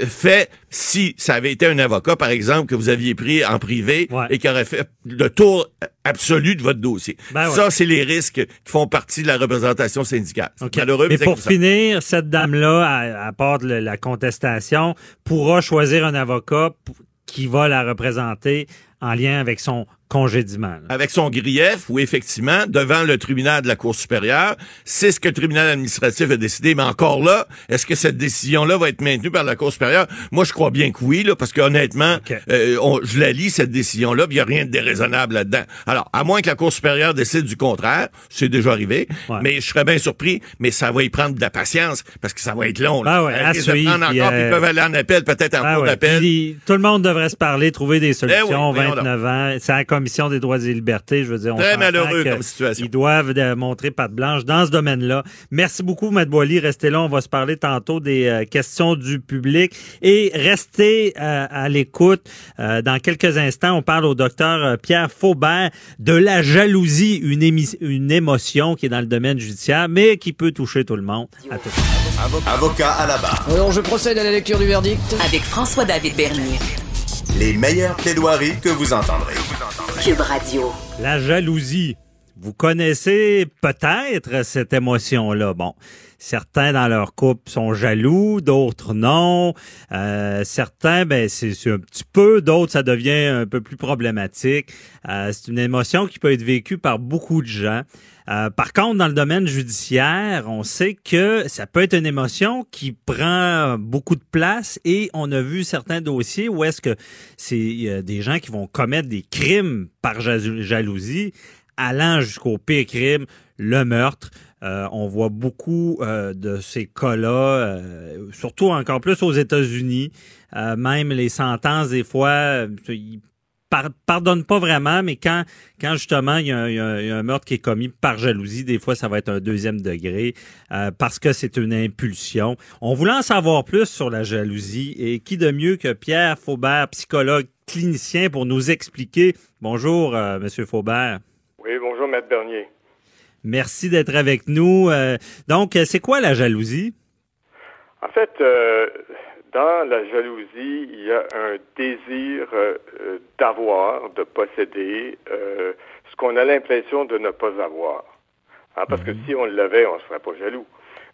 fait si ça avait été un avocat, par exemple, que vous aviez pris en privé et qui aurait fait le tour absolu de votre dossier. Ben ça, c'est les risques qui font partie de la représentation syndicale. Malheureux, mais pour finir, cette dame-là, à, part de la contestation, pourra choisir un avocat qui va la représenter en lien avec son congédiement. Avec son grief, ou effectivement, devant le tribunal de la Cour supérieure, c'est ce que le tribunal administratif a décidé. Mais encore là, est-ce que cette décision-là va être maintenue par la Cour supérieure? Moi, je crois bien que oui, là, parce qu'honnêtement, euh, je la lis, cette décision-là, il n'y a rien de déraisonnable là-dedans. Alors, à moins que la Cour supérieure décide du contraire, c'est déjà arrivé, mais je serais bien surpris, mais ça va y prendre de la patience, parce que ça va être long. Là. Ah ouais, à suivre, encore, euh, ils peuvent aller en appel, peut-être en ah cours d'appel. Tout le monde devrait se parler, trouver des eh solutions, 29 ans. C'est Commission des droits et libertés. Je veux dire, on Très malheureux comme situation. Ils doivent euh, montrer patte blanche dans ce domaine-là. Merci beaucoup, Matt Boily. Restez là. On va se parler tantôt des euh, questions du public. Et restez euh, à l'écoute. dans quelques instants, on parle au docteur Pierre Faubert de la jalousie, une, une émotion qui est dans le domaine judiciaire, mais qui peut toucher tout le monde. À tout. Avocat à la barre. Alors, je procède à la lecture du verdict. Avec François-David Bernier. Les meilleures plaidoiries que vous entendrez. Cube Radio. La jalousie. Vous connaissez peut-être cette émotion-là. Bon, certains dans leur couple sont jaloux, d'autres non. Euh, certains, ben c'est un petit peu, d'autres ça devient un peu plus problématique. Euh, c'est une émotion qui peut être vécue par beaucoup de gens. Euh, par contre, dans le domaine judiciaire, on sait que ça peut être une émotion qui prend beaucoup de place et on a vu certains dossiers où est-ce que c'est des gens qui vont commettre des crimes par jalousie, allant jusqu'au pire crime, le meurtre. Euh, on voit beaucoup euh, de ces cas-là, surtout encore plus aux États-Unis. même les sentences, des fois, pardonne pas vraiment, mais quand, quand justement il y, a, un meurtre qui est commis par jalousie, des fois ça va être un deuxième degré euh, parce que c'est une impulsion. On voulait en savoir plus sur la jalousie et qui de mieux que Pierre Faubert, psychologue clinicien, pour nous expliquer? Bonjour, euh, Monsieur Faubert. Oui, bonjour, Maître Bernier. Merci d'être avec nous. Euh, donc, c'est quoi la jalousie? En fait, dans la jalousie, il y a un désir euh, euh, d'avoir, de posséder euh, ce qu'on a l'impression de ne pas avoir. Hein, parce que mhm. si on l'avait, on ne serait pas jaloux.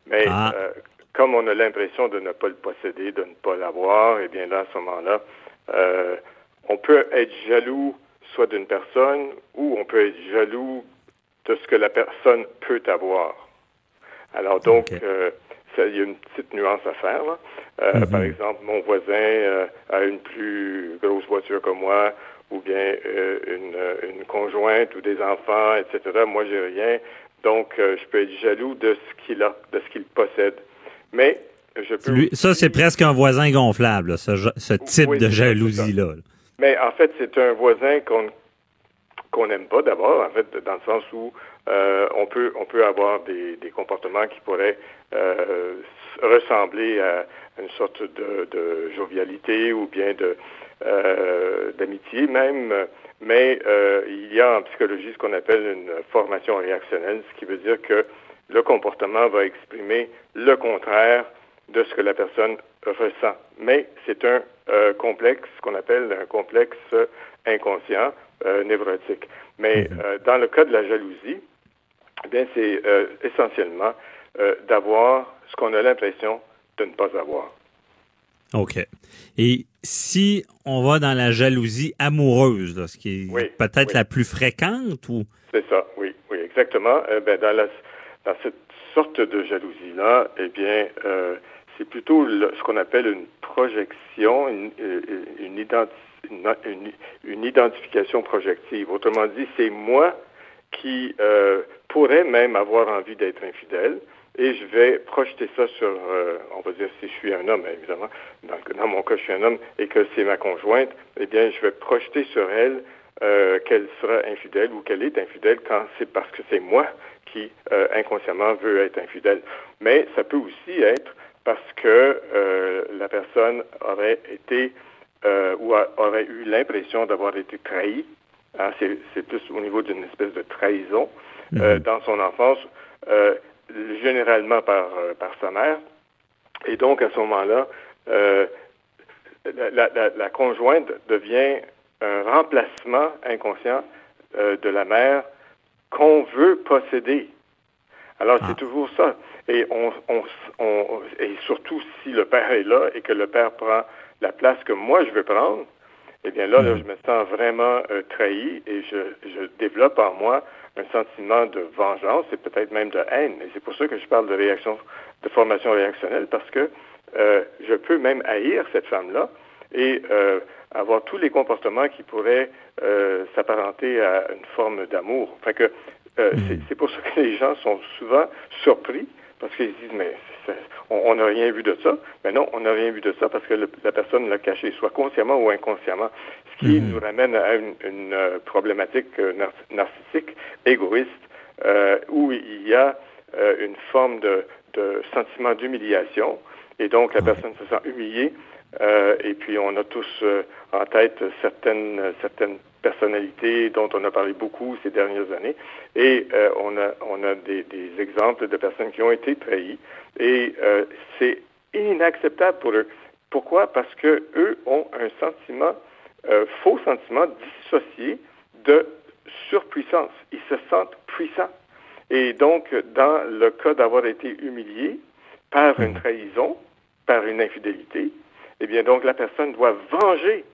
Mais ah. comme on a l'impression de ne pas le posséder, de ne pas l'avoir, eh bien là, à ce moment-là, on peut être jaloux soit d'une personne ou on peut être jaloux de ce que la personne peut avoir. Alors donc, il y a une petite nuance à faire. Là. Euh, mhm. Par exemple, mon voisin euh, a une plus grosse voiture que moi, ou bien euh, une, une, conjointe ou des enfants, etc. Moi, j'ai rien. Donc, je peux être jaloux de ce qu'il a, de ce qu'il possède. Mais je peux. ça, c'est presque un voisin gonflable, ce, ce, type de jalousie-là. Mais en fait, c'est un voisin qu'on qu'on n'aime pas d'abord, en fait, dans le sens où on peut on peut avoir des, des comportements qui pourraient ressembler à une sorte de, jovialité ou bien de euh, d'amitié même, mais euh, il y a en psychologie ce qu'on appelle une formation réactionnelle, ce qui veut dire que le comportement va exprimer le contraire de ce que la personne ressent. Mais c'est un euh, complexe, ce qu'on appelle un complexe inconscient, névrotique. Mais mhm. dans le cas de la jalousie, bien c'est essentiellement d'avoir ce qu'on a l'impression de ne pas avoir. OK. Et si on va dans la jalousie amoureuse, ce qui est peut-être la plus fréquente ou? C'est ça, oui, oui, exactement. Eh ben, dans, la, dans cette sorte de jalousie-là, eh bien, euh, c'est plutôt ce qu'on appelle une projection, une, euh, une, une, identification projective. Autrement dit, c'est moi qui euh, pourrais même avoir envie d'être infidèle, et je vais projeter ça sur, euh, on va dire, si je suis un homme, évidemment, dans, dans, mon cas, je suis un homme, et que c'est ma conjointe, eh bien, je vais projeter sur elle euh, qu'elle sera infidèle ou qu'elle est infidèle quand c'est parce que c'est moi qui, euh, inconsciemment, veux être infidèle. Mais ça peut aussi être parce que la personne aurait été ou aurait eu l'impression d'avoir été trahi. Hein, c'est plus au niveau d'une espèce de trahison mhm. dans son enfance, généralement par, par sa mère. Et donc, à ce moment-là, la, la, conjointe devient un remplacement inconscient de la mère qu'on veut posséder. Alors, c'est ah. toujours ça. Et, on, on, et surtout si le père est là et que le père prend la place que moi je veux prendre, eh bien là, là mm. je me sens vraiment euh, trahi et je, je développe en moi un sentiment de vengeance et peut-être même de haine. Et c'est pour ça que je parle de réaction, de formation réactionnelle, parce que euh, je peux même haïr cette femme-là et euh, avoir tous les comportements qui pourraient s'apparenter à une forme d'amour. Fait que hmm. c'est pour ça que les gens sont souvent surpris parce qu'ils disent mais on n'a rien vu de ça. Mais non, on n'a rien vu de ça parce que la personne l'a caché, soit consciemment ou inconsciemment. Ce qui hmm. nous ramène à une, euh, problématique narcissique, égoïste, où il y a une forme de, de sentiment d'humiliation. Et donc, la personne se sent humiliée euh, et puis on a tous euh, en tête certaines certaines personnalités dont on a parlé beaucoup ces dernières années. Et euh, on a on a des, des, exemples de personnes qui ont été trahies. Et c'est inacceptable pour eux. Pourquoi? Parce que eux ont un sentiment, faux sentiment dissocié de surpuissance. Ils se sentent puissants. Et donc, dans le cas d'avoir été humilié par une mmh. trahison, par une infidélité, eh bien, donc, la personne doit venger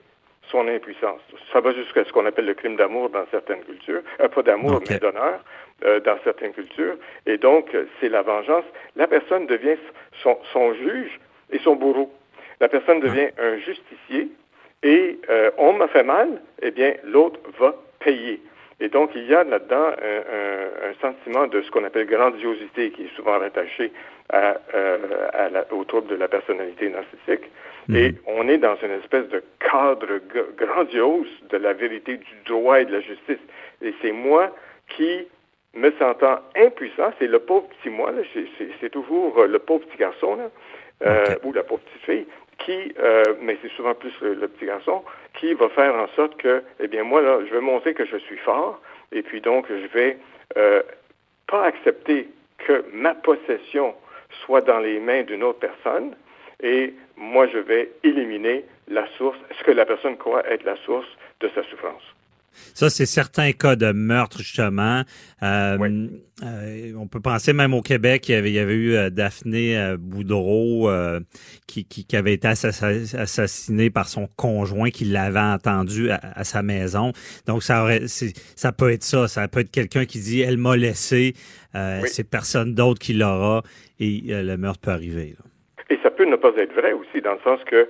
son impuissance. Ça va jusqu'à ce qu'on appelle le crime d'amour dans certaines cultures, euh, pas d'amour, mais d'honneur euh, dans certaines cultures. Et donc, c'est la vengeance. La personne devient son, son, juge et son bourreau. La personne devient un justicier et euh, on m'a fait mal, eh bien, l'autre va payer. Et donc, il y a là-dedans un, un, sentiment de ce qu'on appelle grandiosité qui est souvent rattaché à, euh, à la, au trouble de la personnalité narcissique. Mhm. Et on est dans une espèce de cadre grandiose de la vérité, du droit et de la justice. Et c'est moi qui me sentant impuissant, c'est le pauvre petit moi, c'est toujours euh, le pauvre petit garçon, là, euh, ou la pauvre petite fille, qui, euh, mais c'est souvent plus le, petit garçon, qui va faire en sorte que, eh bien, moi, là, je vais montrer que je suis fort, et puis donc, je vais euh, pas accepter que ma possession soit dans les mains d'une autre personne, et moi, je vais éliminer la source, ce que la personne croit être la source de sa souffrance. Ça, c'est certains cas de meurtre, justement. Euh, euh, on peut penser même au Québec, il y avait, il y avait eu euh, Daphné Boudreau qui, qui, avait été assassinée par son conjoint qui l'avait entendu à, sa maison. Donc, ça aurait, ça peut être ça. Ça peut être quelqu'un qui dit, elle m'a laissé, c'est personne d'autre qui l'aura et le meurtre peut arriver. Là. Et ça peut ne pas être vrai aussi, dans le sens que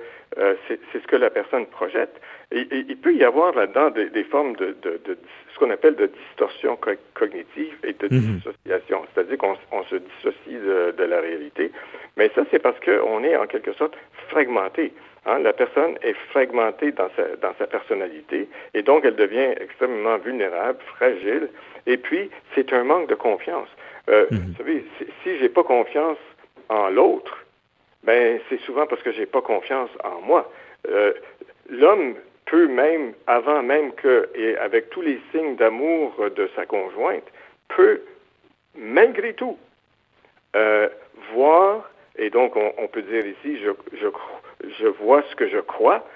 c'est ce que la personne projette. Et, il peut y avoir là-dedans des, formes de, de, de, ce qu'on appelle de distorsion cognitive et de mhm. dissociation, c'est-à-dire qu'on se dissocie de, la réalité. Mais ça, c'est parce qu'on est en quelque sorte fragmenté. Hein? La personne est fragmentée dans sa, dans sa personnalité et donc elle devient extrêmement vulnérable, fragile. Et puis, c'est un manque de confiance. Euh, mhm. Vous savez, si, si j'ai pas confiance en l'autre, ben c'est souvent parce que j'ai pas confiance en moi. Euh, L'homme peut même, avant même que, et avec tous les signes d'amour de sa conjointe, peut malgré tout euh, voir, et donc on, on, peut dire ici, je, je, je vois ce que je crois,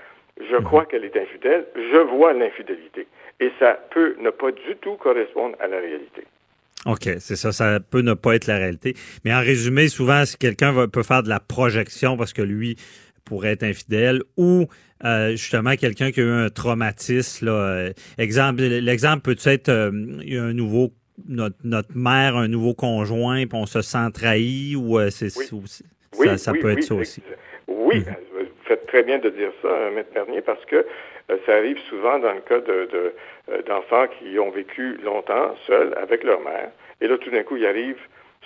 je mhm. crois qu'elle est infidèle, je vois l'infidélité. Et ça peut ne pas du tout correspondre à la réalité. OK, c'est ça, ça peut ne pas être la réalité. Mais en résumé, souvent, si quelqu'un peut faire de la projection parce que lui pourrait être infidèle ou euh, justement quelqu'un qui a eu un traumatisme, là, euh, exemple, l'exemple peut être euh, un nouveau notre, notre, mère, un nouveau conjoint, puis on se sent trahi ou c'est ça, peut être ça aussi. Oui, mhm. vous faites très bien de dire ça, Maître Bernier, parce que ça arrive souvent dans le cas de, de d'enfants qui ont vécu longtemps seuls avec leur mère. Et là, tout d'un coup, il arrive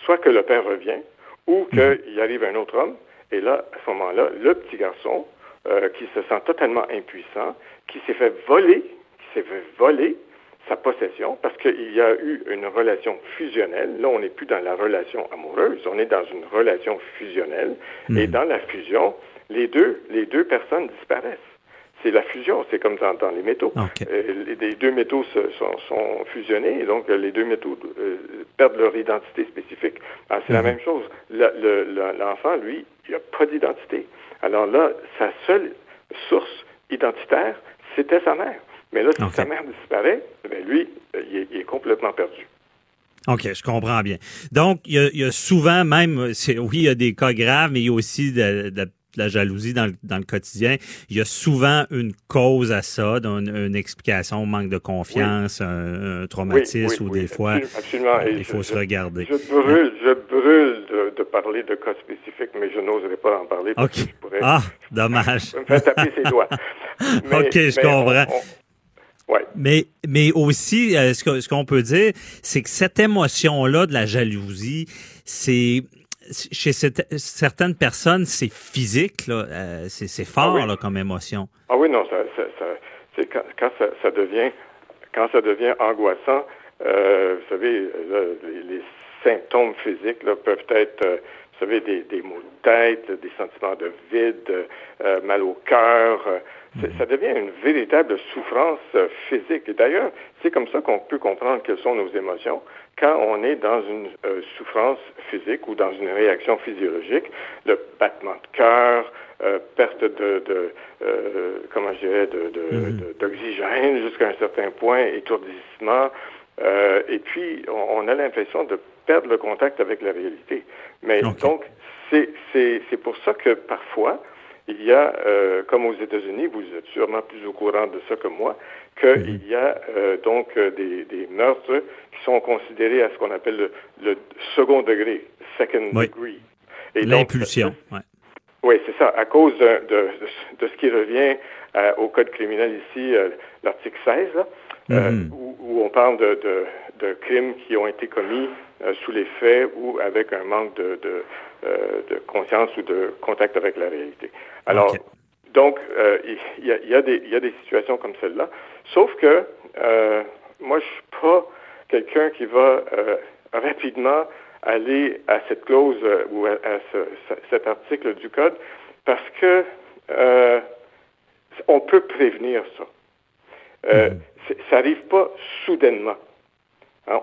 soit que le père revient ou mhm. qu'il arrive un autre homme. Et là, à ce moment-là, le petit garçon, euh, qui se sent totalement impuissant, qui s'est fait voler, qui s'est fait voler sa possession parce qu'il y a eu une relation fusionnelle. Là, on n'est plus dans la relation amoureuse, on est dans une relation fusionnelle. Et mhm. dans la fusion, les deux, les deux personnes disparaissent. c'est la fusion, c'est comme dans, les métaux. les, deux métaux sont, fusionnés, et donc les deux métaux perdent leur identité spécifique. c'est la mhm. même chose. L'enfant, lui, il n'a pas d'identité. Alors là, sa seule source identitaire, c'était sa mère. Mais là, si sa mère disparaît, ben lui, il est, complètement perdu. OK, je comprends bien. Donc, il y a, souvent même, oui, il y a des cas graves, mais il y a aussi de, la jalousie dans le, quotidien. Il y a souvent une cause à ça, une, explication, un manque de confiance, un, traumatisme ou des fois, absolument, il faut se regarder. Je brûle, je brûle de, parler de cas spécifiques, mais je n'oserais pas en parler parce que je pourrais... Ah, dommage. me faire taper ses doigts. OK, je comprends. Mais, mais aussi, euh, ce qu'on peut dire, c'est que cette émotion-là de la jalousie, c'est chez certaines personnes, c'est physique, euh, c'est fort ah là, comme émotion. Ah oui, non, ça, c'est quand, quand ça, devient quand ça devient angoissant, euh, vous savez, les, symptômes physiques là, peuvent être, vous savez, des, des maux de tête, des sentiments de vide, mal au cœur, ça devient une véritable souffrance euh, physique. Et d'ailleurs, c'est comme ça qu'on peut comprendre quelles sont nos émotions. Quand on est dans une euh, souffrance physique ou dans une réaction physiologique, le battement de cœur, euh, perte de, de comment je dirais, mhm. d'oxygène jusqu'à un certain point, étourdissement, et puis on, a l'impression de perdre le contact avec la réalité. Mais donc, c'est pour ça que parfois, il y a, euh, comme aux États-Unis, vous êtes sûrement plus au courant de ça que moi, qu'il mhm. y a euh, donc euh, des, des, meurtres qui sont considérés à ce qu'on appelle le, second degré, second degree. L'impulsion, oui. Oui, c'est ça. À cause de, de, de, ce qui revient au Code criminel ici, l'article 16, là, mhm. où, où, on parle de, de, crimes qui ont été commis sous les faits ou avec un manque de, euh, de conscience ou de contact avec la réalité. Alors, donc, euh, il y, a, y, a des, y a des situations comme celle-là, sauf que euh, moi, je suis pas quelqu'un qui va rapidement aller à cette clause ou à, cet article du code parce que on peut prévenir ça. Mhm. Ça n'arrive pas soudainement.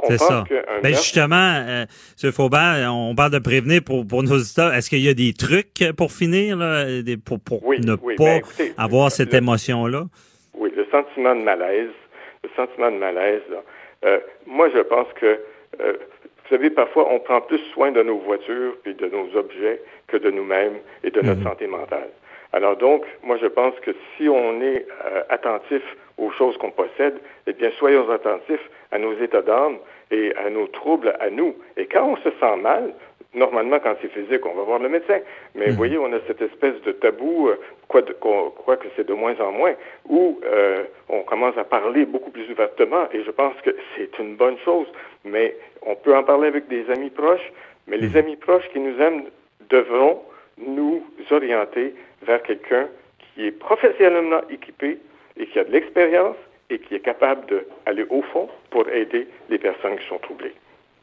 C'est ça. Ben justement, euh, M. Faubert, on parle de prévenir pour, pour nos auditeurs. Est-ce qu'il y a des trucs pour finir, là, pour, pour ne pas ben, avoir cette émotion-là? Oui, le sentiment de malaise. Le sentiment de malaise, là, euh, moi, je pense que, euh, vous savez, parfois, on prend plus soin de nos voitures et de nos objets que de nous-mêmes et de notre mhm. santé mentale. Alors donc, moi, je pense que si on est euh, attentif aux choses qu'on possède, eh bien, soyons attentifs à nos états d'âme et à nos troubles à nous. Et quand on se sent mal, normalement, quand c'est physique, on va voir le médecin. Mais vous mhm. voyez, on a cette espèce de tabou, euh, quoi, quoi, que c'est de moins en moins, où euh, on commence à parler beaucoup plus ouvertement. Et je pense que c'est une bonne chose. Mais on peut en parler avec des amis proches. Mais les mhm. amis proches qui nous aiment devront nous orienter vers quelqu'un qui est professionnellement équipé et qui a de l'expérience et qui est capable d'aller au fond pour aider les personnes qui sont troublées.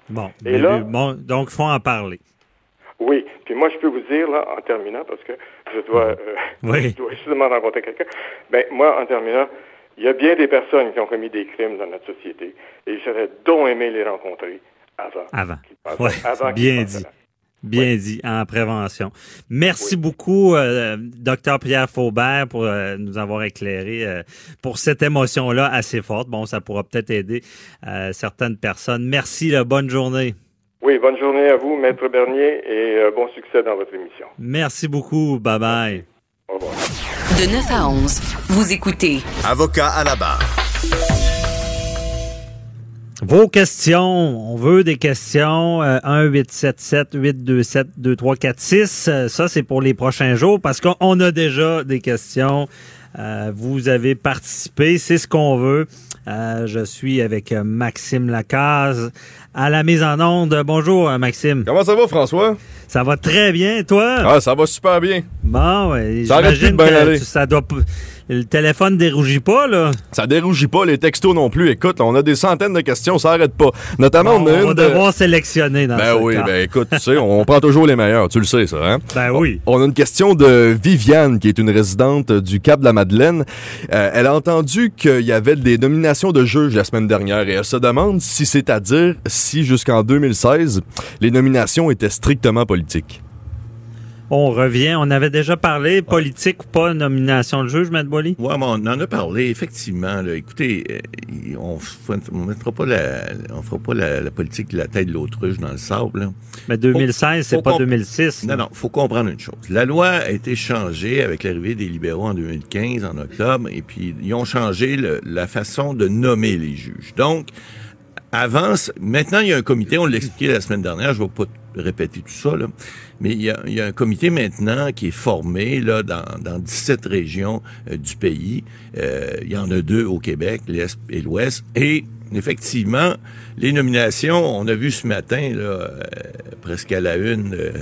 Bon, et là, bon donc, il faut en parler. Oui, puis moi, je peux vous dire, là, en terminant, parce que je dois, euh, oui. je dois justement rencontrer quelqu'un, ben, moi, en terminant, il y a bien des personnes qui ont commis des crimes dans notre société, et j'aurais donc aimé les rencontrer avant. Avant. Ouais, avant bien dit. Bien dit, en prévention. Merci beaucoup, euh, docteur Pierre Faubert, pour euh, nous avoir éclairé euh, pour cette émotion-là assez forte. Bon, ça pourra peut-être aider certaines personnes. Merci, bonne journée. Oui, bonne journée à vous, Maître Bernier, et bon succès dans votre émission. Merci beaucoup. Bye-bye. Au revoir. De 9 à 11, vous écoutez. Avocat à la barre. Vos questions, on veut des questions. 1-877-827-2346. Euh, ça, c'est pour les prochains jours parce qu'on a déjà des questions. Euh, vous avez participé, c'est ce qu'on veut. Euh, je suis avec Maxime Lacaze à la mise en onde. Bonjour, Maxime. Comment ça va, François? Ça va très bien, toi? Ah, ça va super bien. Bon, ouais, ça j'imagine que ça doit le téléphone dérougit pas, là. Ça dérougit pas, les textos non plus. Écoute, on a des centaines de questions, ça arrête pas. Notamment, on, on va devoir sélectionner dans Ben ce oui, cas. ben écoute, tu sais, on prend toujours les meilleurs, tu le sais, ça, hein? Ben oui. On a une question de Viviane, qui est une résidente du Cap de la Madeleine. Euh, elle a entendu qu'il y avait des nominations de juges la semaine dernière et elle se demande si c'est-à-dire si jusqu'en 2016, les nominations étaient strictement politiques. On revient. On avait déjà parlé, politique ou pas, nomination de juge, Matt Boily? Oui, on en a parlé, effectivement. Là. Écoutez, euh, on ne mettra pas, la, on fera pas la, la, politique de la tête de l'autruche dans le sable. Là. Mais 2016, c'est pas 2006. Non, non, faut comprendre une chose. La loi a été changée avec l'arrivée des libéraux en 2015, en octobre, et puis ils ont changé le, la façon de nommer les juges. Donc, avant, maintenant, il y a un comité, on l'a expliqué la semaine dernière, je ne vais pas répéter tout ça, là, mais il y, a, il y, a, un comité maintenant qui est formé là, dans, dans 17 régions euh, du pays. Euh, il y en a deux au Québec, l'Est et l'Ouest. Et effectivement, les nominations, on a vu ce matin, là, euh, presque à la une, euh,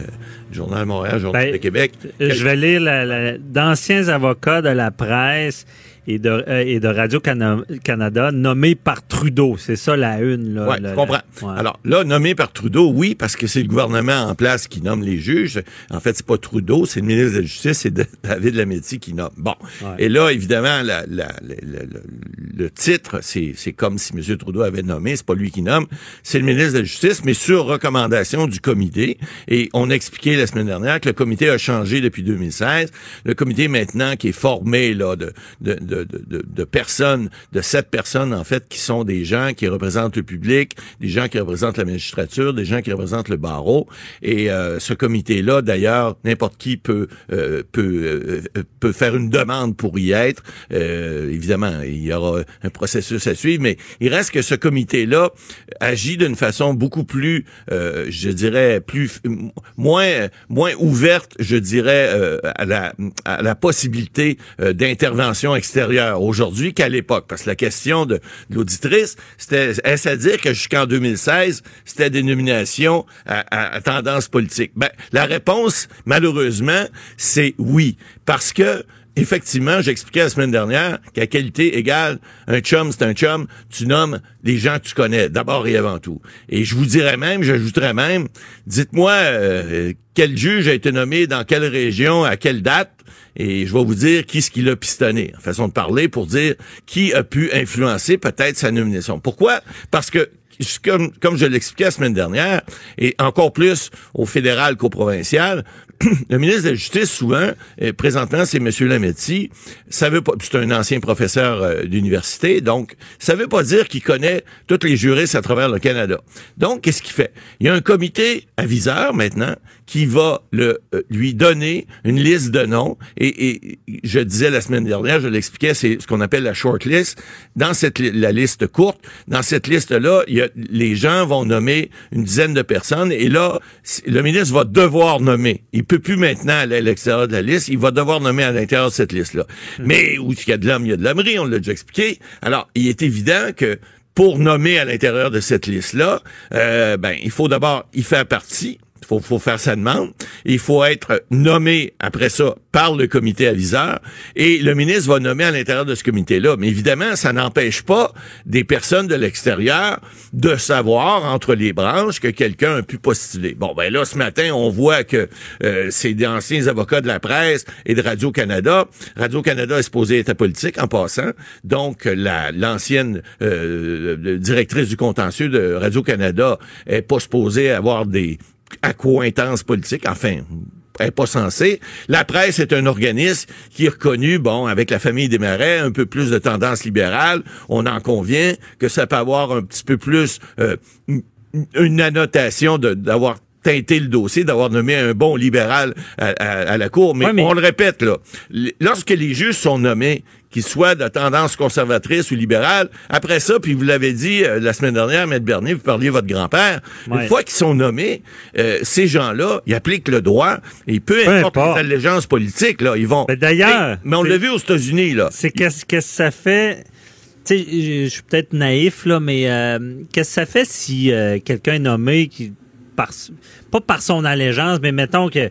Journal Montréal, Journal ben, de Québec. Je vais lire la, la, d'anciens avocats de la presse et de, euh, et de Radio-Canada nommés par Trudeau. C'est ça la une. Là, ouais, le, je comprends. Ouais. Alors là, nommé par Trudeau, oui, parce que c'est le gouvernement en place qui nomme les juges. En fait, c'est pas Trudeau, c'est le ministre de la Justice, c'est David Lametti qui nomme. Bon. Ouais. Et là, évidemment, la, la, la, le titre, c'est comme si M. Trudeau avait nommé, c'est pas lui qui nomme, c'est le ministre de la Justice, mais sur recommandation du comité. Et on a expliqué la semaine dernière que le comité a changé depuis 2016. Le comité maintenant qui est formé là de, de, de de, de, de, personnes, de sept personnes en fait, qui sont des gens qui représentent le public, des gens qui représentent la magistrature, des gens qui représentent le barreau. Et euh, ce comité-là, d'ailleurs, n'importe qui peut euh, peut euh, peut faire une demande pour y être. Euh, évidemment, il y aura un processus à suivre, mais il reste que ce comité-là agit d'une façon beaucoup plus, euh, je dirais, plus moins moins ouverte, je dirais, euh, à la à la possibilité d'intervention extérieure aujourd'hui qu'à l'époque. Parce que la question de, l'auditrice, c'était, est-ce à dire que jusqu'en 2016, c'était des nominations à, à, à, tendance politique? Ben, la réponse, malheureusement, c'est oui. Parce que, effectivement, j'expliquais la semaine dernière qu'à qualité égale, un chum, c'est un chum, tu nommes les gens que tu connais, d'abord et avant tout. Et je vous dirais même, j'ajouterais même, dites-moi euh, quel juge a été nommé dans quelle région, à quelle date, et je vais vous dire qui ce qui l'a pistonné, façon de parler, pour dire qui a pu influencer peut-être sa nomination. Pourquoi? Parce que comme, comme je l'expliquais la semaine dernière, et encore plus au fédéral qu'au provincial, le ministre de la Justice, souvent, euh, présentement, c'est M. Lametti, ça veut pas, c'est un ancien professeur euh, d'université, donc ça veut pas dire qu'il connaît tous les juristes à travers le Canada. Donc, qu'est-ce qu'il fait? Il y a un comité aviseur, maintenant, qui va le, euh, lui donner une liste de noms, et, et je disais la semaine dernière, je l'expliquais, c'est ce qu'on appelle la short list. Dans cette, la liste courte, dans cette liste-là, il y a, les gens vont nommer une dizaine de personnes, et là, le ministre va devoir nommer. Peut plus maintenant aller à l'extérieur de la liste, il va devoir nommer à l'intérieur de cette liste-là. Mmh. Mais où il y a de l'homme, il y a de l'hommerie, on l'a déjà expliqué. Alors, il est évident que pour nommer à l'intérieur de cette liste-là, euh, ben, il faut d'abord y faire partie. Il faut, faut, faire sa demande. Il faut être nommé après ça par le comité aviseur et le ministre va nommer à l'intérieur de ce comité-là. Mais évidemment, ça n'empêche pas des personnes de l'extérieur de savoir entre les branches que quelqu'un a pu postuler. Bon, ben là, ce matin, on voit que euh, c'est des anciens avocats de la presse et de Radio-Canada. Radio-Canada est supposé être politique en passant. Donc, l'ancienne euh, directrice du contentieux de Radio-Canada est pas supposée avoir des accointance politique, enfin, est pas censé. La presse est un organisme qui est reconnu, bon, avec la famille des Marais, un peu plus de tendance libérale. On en convient que ça peut avoir un petit peu plus euh, une annotation d'avoir teinté le dossier, d'avoir nommé un bon libéral à, à, à la Cour. Mais, ouais, mais, on le répète, là, lorsque les juges sont nommés, qu'ils soient de tendance conservatrice ou libérale, après ça, puis vous l'avez dit euh, la semaine dernière, Maître Bernier, vous parliez de votre grand-père, ouais. une fois qu'ils sont nommés, euh, ces gens-là, ils appliquent le droit, et peu importe les allégeances politiques, là, ils vont... Mais d'ailleurs... Mais on l'a vu aux États-Unis, là. C'est qu'est-ce que ça fait... Tu sais, je suis peut-être naïf, là, mais euh, qu'est-ce que ça fait si quelqu'un est nommé qui par, pas par son allégeance, mais mettons que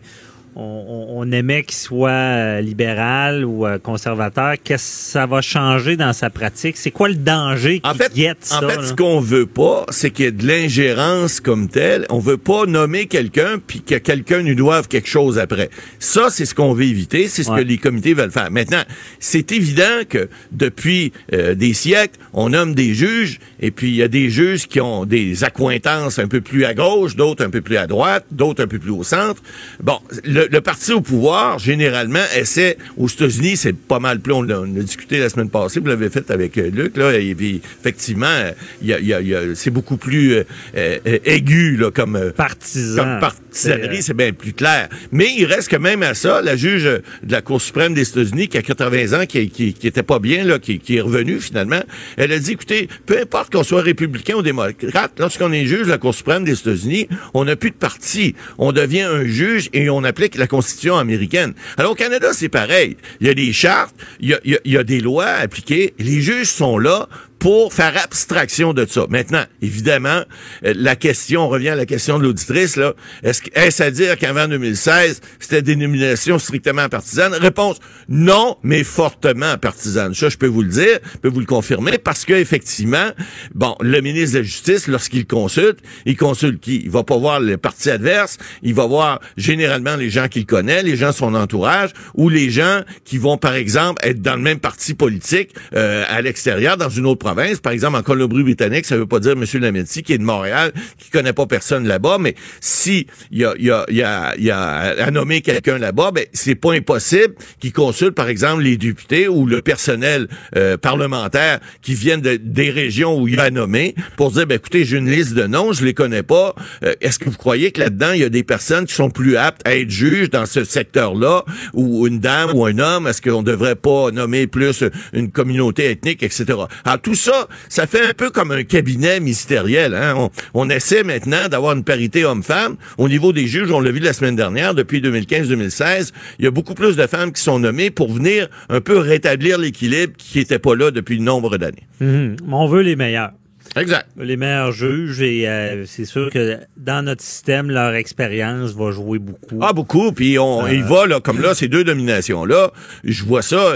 on, aimait qu'il soit euh, libéral ou euh, conservateur, qu'est-ce que ça va changer dans sa pratique? C'est quoi le danger qui en fait, guette ça? En fait, ce qu'on veut pas, c'est qu'il y ait de l'ingérence comme telle. On veut pas nommer quelqu'un puis que quelqu'un nous doive quelque chose après. Ça, c'est ce qu'on veut éviter. C'est ce que les comités veulent faire. Maintenant, c'est évident que depuis euh, des siècles, on nomme des juges et puis il y a des juges qui ont des accointances un peu plus à gauche, d'autres un peu plus à droite, d'autres un peu plus au centre. Bon, le, le, parti au pouvoir, généralement, essaie, aux États-Unis, c'est pas mal plus, on l'a discuté la semaine passée, vous l'avez fait avec euh, Luc, là, et puis, effectivement, il y a, y a, c'est beaucoup plus euh, euh, aigu, là, comme... Partisan. Comme partisanerie, c'est bien plus clair. Mais il reste que même à ça, la juge de la Cour suprême des États-Unis, qui a 80 ans, qui, qui, qui était pas bien, là, qui, qui est revenue, finalement, elle a dit, écoutez, peu importe qu'on soit républicain ou démocrate, lorsqu'on est juge de la Cour suprême des États-Unis, on n'a plus de parti. On devient un juge et on applique la Constitution américaine. Alors au Canada, c'est pareil. Il y a des chartes, il y a, il y a des lois appliquées. Les juges sont là pour faire abstraction de ça. Maintenant, évidemment, euh, la question, on revient à la question de l'auditrice, là. Est-ce est à dire qu'avant 2016, c'était des nominations strictement partisanes? Réponse, non, mais fortement partisanes. Ça, je peux vous le dire, je peux vous le confirmer, parce que effectivement, bon, le ministre de la Justice, lorsqu'il consulte, il consulte qui? Il va pas voir le parti adverse, il va voir généralement les gens qu'il connaît, les gens de son entourage, ou les gens qui vont, par exemple, être dans le même parti politique euh, à l'extérieur, dans une autre province par exemple, en Colombie-Britannique, ça veut pas dire M. Lametti qui est de Montréal, qui connaît pas personne là-bas, mais si il y a, y, à nommer quelqu'un là-bas, ben c'est pas impossible qu'il consulte, par exemple, les députés ou le personnel euh, parlementaire qui viennent de, des régions où il a nommé pour dire, ben écoutez, j'ai une liste de noms, je les connais pas. Euh, est-ce que vous croyez que là-dedans, il y a des personnes qui sont plus aptes à être juges dans ce secteur-là, ou une dame ou un homme, est-ce qu'on devrait pas nommer plus une communauté ethnique, etc. Tout ça, ça fait un peu comme un cabinet ministériel. Hein? On, essaie maintenant d'avoir une parité homme-femme. Au niveau des juges, on l'a vu la semaine dernière, depuis 2015-2016, il y a beaucoup plus de femmes qui sont nommées pour venir un peu rétablir l'équilibre qui n'était pas là depuis nombre d'années. Mhm. On veut les meilleurs. Exact. Les meilleurs juges et euh, c'est sûr que dans notre système, leur expérience va jouer beaucoup. Ah, beaucoup. Puis on, il va, là, comme là, ces deux dominations-là, je vois ça.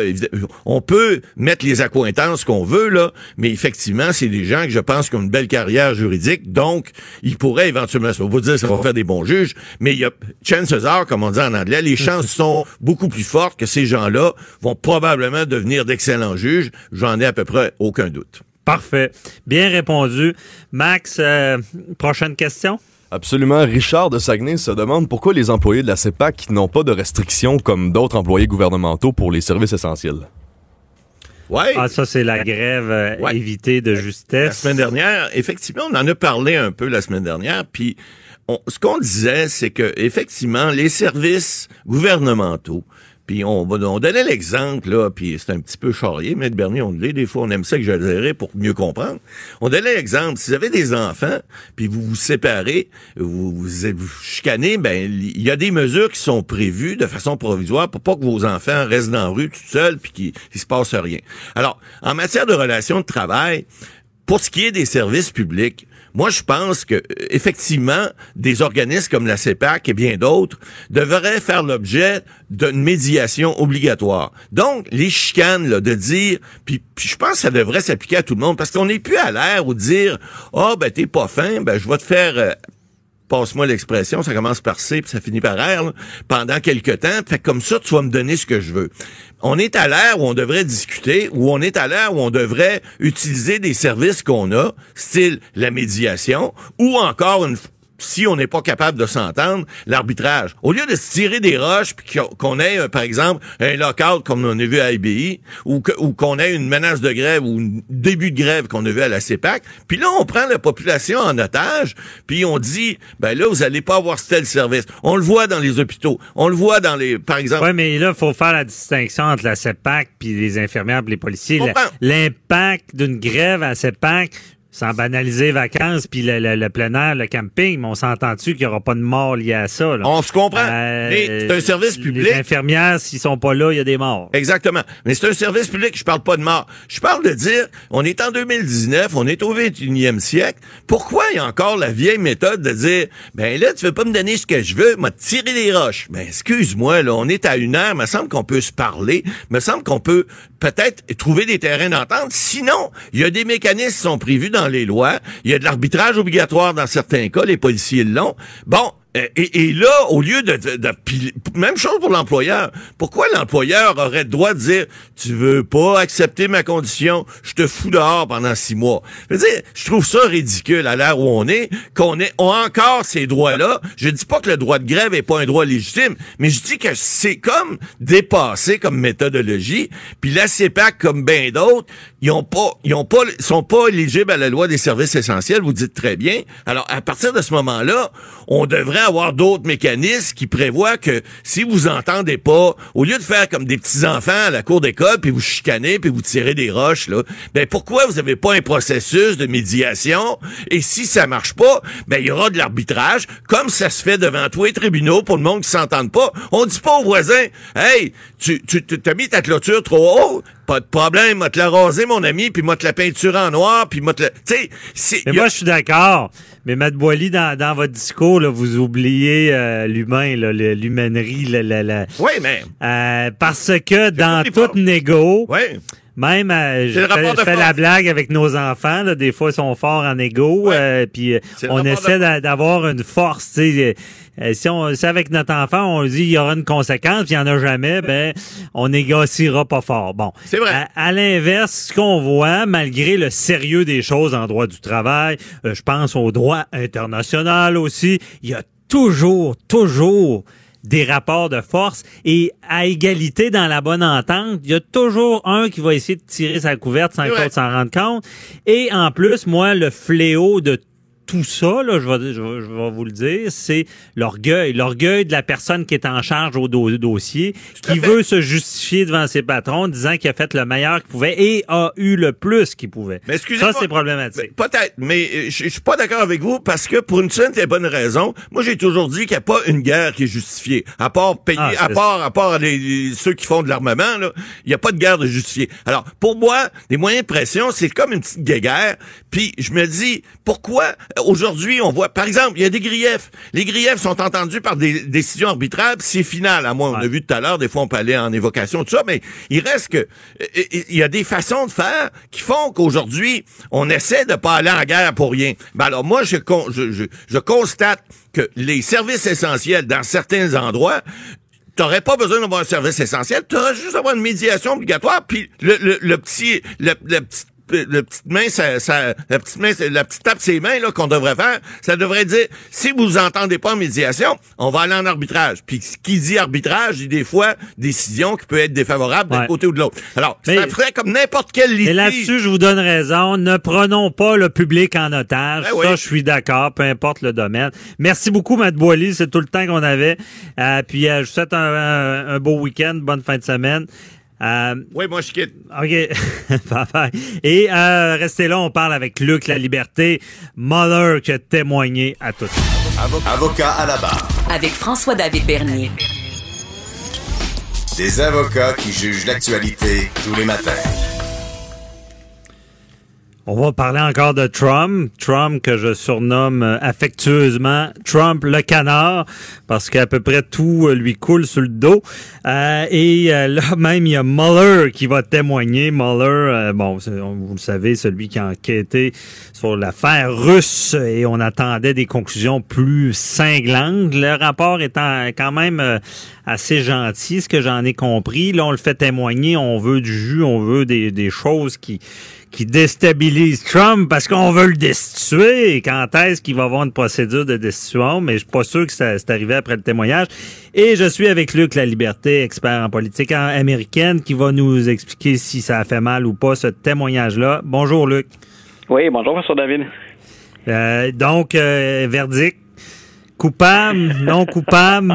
On peut mettre les accointances qu'on veut, là, mais effectivement, c'est des gens que je pense qui ont une belle carrière juridique, donc ils pourraient éventuellement, ça vous dire ça va faire des bons juges, mais il y a chances are, comme on dit en anglais, les chances sont beaucoup plus fortes que ces gens-là vont probablement devenir d'excellents juges. J'en ai à peu près aucun doute. Parfait. Bien répondu. Max, euh, prochaine question? Absolument. Richard de Saguenay se demande pourquoi les employés de la CEPAC n'ont pas de restrictions comme d'autres employés gouvernementaux pour les services essentiels. Ouais. Ah, ça, c'est la grève euh, évitée de justesse. La semaine dernière, effectivement, on en a parlé un peu la semaine dernière, puis ce qu'on disait, c'est que effectivement, les services gouvernementaux, puis on, donnait l'exemple, là, puis c'est un petit peu charrier, mais Bernier, on l'est, des fois, on aime ça que exagérer pour mieux comprendre. On donnait l'exemple, si vous avez des enfants, puis vous vous séparez, vous vous, vous chicanez, ben il y a des mesures qui sont prévues de façon provisoire pour pas que vos enfants restent dans la rue tout seuls puis qu'il ne se passe rien. Alors, en matière de relations de travail, pour ce qui est des services publics, moi, je pense que effectivement, des organismes comme la CEPAC et bien d'autres devraient faire l'objet d'une médiation obligatoire. Donc, les chicanes, de dire, puis, je pense que ça devrait s'appliquer à tout le monde, parce qu'on n'est plus à l'air où dire, oh, ben t'es pas fin, ben je vais te faire euh, passe-moi l'expression, ça commence par C puis ça finit par R, pendant quelques temps. Fait comme ça, tu vas me donner ce que je veux. On est à l'ère où on devrait discuter, où on est à l'ère où on devrait utiliser des services qu'on a, style la médiation, ou encore une si on n'est pas capable de s'entendre, l'arbitrage. Au lieu de se tirer des roches, puis qu'on ait, euh, par exemple, un lockout comme on a vu à IBI, ou qu'on ait une menace de grève ou un début de grève qu'on a vu à la CEPAC, puis là, on prend la population en otage, puis on dit, ben là, vous allez pas avoir tel service. On le voit dans les hôpitaux, on le voit dans les, par exemple... Oui, mais là, il faut faire la distinction entre la CEPAC puis les infirmières et les policiers. L'impact d'une grève à CEPAC, sans banaliser les vacances, puis le, le, plein air, le camping, mais on s'entend-tu qu'il n'y aura pas de mort liée à ça? On se comprend. Euh, mais c'est un service public. Les infirmières, s'ils sont pas là, il y a des morts. Exactement. Mais c'est un service public, je parle pas de mort. Je parle de dire, on est en 2019, on est au 21e siècle. Pourquoi il y a encore la vieille méthode de dire, ben là, tu veux pas me donner ce que je veux, m'a tiré les roches. Ben, excuse-moi, là, on est à une heure, me semble qu'on peut se parler, me semble qu'on peut peut-être trouver des terrains d'entente. Sinon, il y a des mécanismes qui sont prévus dans les lois. Il y a de l'arbitrage obligatoire dans certains cas, les policiers l'ont. Bon, euh, et, là, au lieu de, de, même chose pour l'employeur. Pourquoi l'employeur aurait le droit de dire tu veux pas accepter ma condition, je te fous dehors pendant six mois? Je veux dire, je trouve ça ridicule à l'heure où on est, qu'on ait encore ces droits-là. Je dis pas que le droit de grève est pas un droit légitime, mais je dis que c'est comme dépassé comme méthodologie. Puis la CEPAC, comme bien d'autres, ils ont pas, ils ont pas, sont pas éligibles à la loi des services essentiels. Vous dites très bien. Alors à partir de ce moment-là, on devrait avoir d'autres mécanismes qui prévoient que si vous entendez pas, au lieu de faire comme des petits enfants à la cour d'école puis vous chicanez puis vous tirez des roches là, ben pourquoi vous avez pas un processus de médiation? Et si ça marche pas, ben il y aura de l'arbitrage comme ça se fait devant tous les tribunaux pour le monde qui s'entende pas. On dit pas aux voisins, hey, tu tu t'as mis ta clôture trop haut, pas de problème, m'a te la rasé, mon ami, puis m'a te la peinture en noir, puis m'a te la... Tu sais, Mais moi, je suis d'accord. Mais Matt Boily, dans, dans votre discours, là, vous oubliez euh, l'humain, l'humainerie. La, la, oui, mais... Euh, parce que dans toute négo... Oui. Même, euh, je fais, la blague avec nos enfants. Là, des fois, ils sont forts en égo. Euh, puis on essaie d'avoir une force. Tu sais, si on, si avec notre enfant, on dit il y aura une conséquence, puis il n'y en a jamais, ben on négociera pas fort. Bon. C'est vrai. À, l'inverse, ce qu'on voit, malgré le sérieux des choses en droit du travail, je pense au droit international aussi, il y a toujours, toujours des rapports de force et à égalité dans la bonne entente, il y a toujours un qui va essayer de tirer sa couverte sans qu'on s'en rende compte. Et en plus, moi, le fléau de tout ça, là, je, vais, je, vais, vous le dire, c'est l'orgueil. L'orgueil de la personne qui est en charge au dossier, qui veut se justifier devant ses patrons, disant qu'il a fait le meilleur qu'il pouvait et a eu le plus qu'il pouvait. Mais ça, c'est problématique. Peut-être, mais euh, je, suis pas d'accord avec vous parce que pour une simple et bonne raison, moi j'ai toujours dit qu'il n'y a pas une guerre qui est justifiée. À part payer, ah, à part, à part les, ceux qui font de l'armement, là, il n'y a pas de guerre de justifiée. Alors, pour moi, les moyens de pression, c'est comme une petite guerre. Puis je me dis, pourquoi aujourd'hui, on voit, par exemple, il y a des griefs. Les griefs sont entendus par des décisions arbitrables, c'est final. À moi, on l'a vu tout à l'heure, des fois on peut aller en évocation, tout ça, mais il reste que il y a des façons de faire qui font qu'aujourd'hui, on essaie de pas aller en guerre pour rien. Ben alors moi, je, je, je, constate que les services essentiels dans certains endroits t'aurais pas besoin d'avoir un service essentiel, tu aurais juste avoir une médiation obligatoire, puis le, le, le petit, le, le petit la petite main, ça, ça, la petite main, la petite tape ses mains là qu'on devrait faire, ça devrait dire si vous entendez pas en médiation, on va aller en arbitrage. Puis qui dit arbitrage dit des fois décision qui peut être défavorable d'un côté ou de l'autre. Alors, ça ferait comme n'importe quel litige. Et là-dessus, je vous donne raison. Ne prenons pas le public en otage. Ben ça, je suis d'accord, peu importe le domaine. Merci beaucoup, Matt Boily. C'est tout le temps qu'on avait. Euh, puis, euh, je vous souhaite un, un beau week-end, bonne fin de semaine. Euh, oui, moi je quitte. OK. bye Et euh, restez là, on parle avec Luc La Liberté, Mother qui a témoigné à tous. Avocat à la barre. Avec François-David Bernier. Des avocats qui jugent l'actualité tous les matins. On va parler encore de Trump. Trump que je surnomme euh, affectueusement Trump le canard parce qu'à peu près tout euh, lui coule sur le dos. Euh, et là même, il y a Mueller qui va témoigner. Mueller, bon, vous le savez, celui qui a enquêté sur l'affaire russe et on attendait des conclusions plus cinglantes. Le rapport étant quand même assez gentil, ce que j'en ai compris. Là, on le fait témoigner, on veut du jus, on veut des, des choses qui qui déstabilise Trump parce qu'on veut le destituer. quand est-ce qu'il va avoir une procédure de destitution? Mais je suis pas sûr que c'est arrivé après le témoignage. Et je suis avec Luc La Liberté, expert en politique américaine, qui va nous expliquer si ça a fait mal ou pas ce témoignage-là. Bonjour Luc. Oui, bonjour François David. Euh, donc, euh, verdict Coupable, non coupable.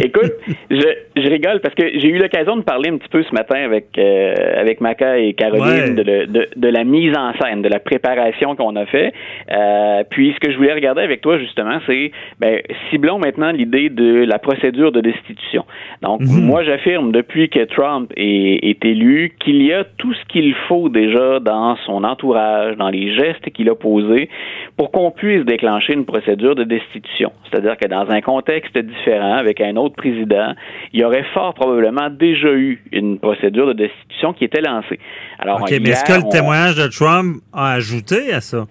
Écoute, je, je, rigole parce que j'ai eu l'occasion de parler un petit peu ce matin avec euh, avec Maca et Caroline de, de, de, la mise en scène, de la préparation qu'on a fait. Euh, puis ce que je voulais regarder avec toi justement, c'est ben, ciblons maintenant l'idée de la procédure de destitution. Donc mhm. moi j'affirme depuis que Trump est, est élu qu'il y a tout ce qu'il faut déjà dans son entourage, dans les gestes qu'il a posés pour qu'on puisse déclencher une procédure de destitution. C'est-à-dire que dans un contexte différent, avec un autre président, il y aurait fort probablement déjà eu une procédure de destitution qui était lancée. Alors, OK, mais est-ce que le témoignage de Trump a ajouté à ça?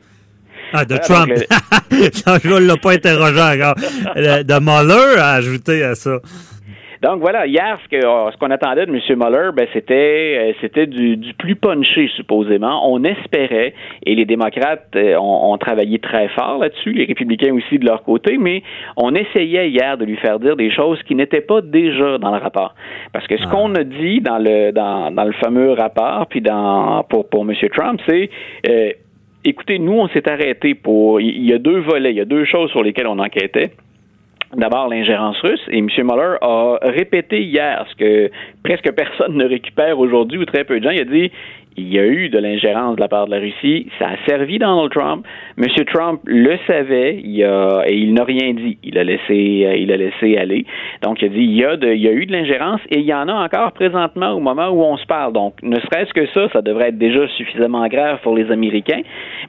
Ah, de Trump. je ne l'ai pas interrogé encore. De Mueller a ajouté à ça. Donc voilà, hier, ce ce qu'on attendait de M. Mueller, ben, c'était euh, c'était du, du, plus punché, supposément. On espérait, et les démocrates euh, ont, ont travaillé très fort là-dessus, les républicains aussi de leur côté, mais on essayait hier de lui faire dire des choses qui n'étaient pas déjà dans le rapport. Parce que ce ah. qu'on a dit dans le dans, dans le fameux rapport, puis dans pour, pour M. Trump, c'est euh, écoutez, nous, on s'est arrêté pour. Il y a deux volets, il y a deux choses sur lesquelles on enquêtait. D'abord, l'ingérence russe. Et M. Mueller a répété hier ce que presque personne ne récupère aujourd'hui, ou très peu de gens. Il a dit il y a eu de l'ingérence de la part de la Russie. Ça a servi Donald Trump. M. Trump le savait il a, et il n'a rien dit. Il a laissé, euh, il a laissé aller. Donc, il a dit il y a, de, il y a eu de l'ingérence et il y en a encore présentement au moment où on se parle. Donc, ne serait-ce que ça, ça devrait être déjà suffisamment grave pour les Américains.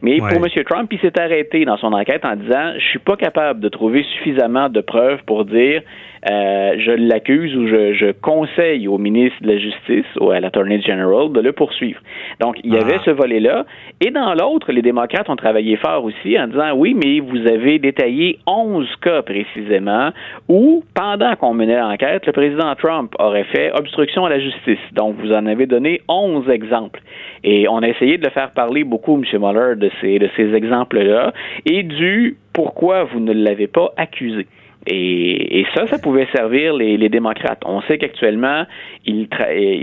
Mais pour M. Trump, il s'est arrêté dans son enquête en disant je suis pas capable de trouver suffisamment de preuves pour dire euh, je l'accuse ou je, je, conseille au ministre de la Justice ou à l'Attorney General de le poursuivre. Donc, il y avait ah. ce volet-là. Et dans l'autre, les démocrates ont travaillé fort aussi en disant oui, mais vous avez détaillé 11 cas précisément où, pendant qu'on menait l'enquête, le président Trump aurait fait obstruction à la justice. Donc, vous en avez donné 11 exemples. Et on a essayé de le faire parler beaucoup, M. Mueller, de ces, de ces exemples-là et du pourquoi vous ne l'avez pas accusé. Et, ça, ça pouvait servir les, les démocrates. On sait qu'actuellement,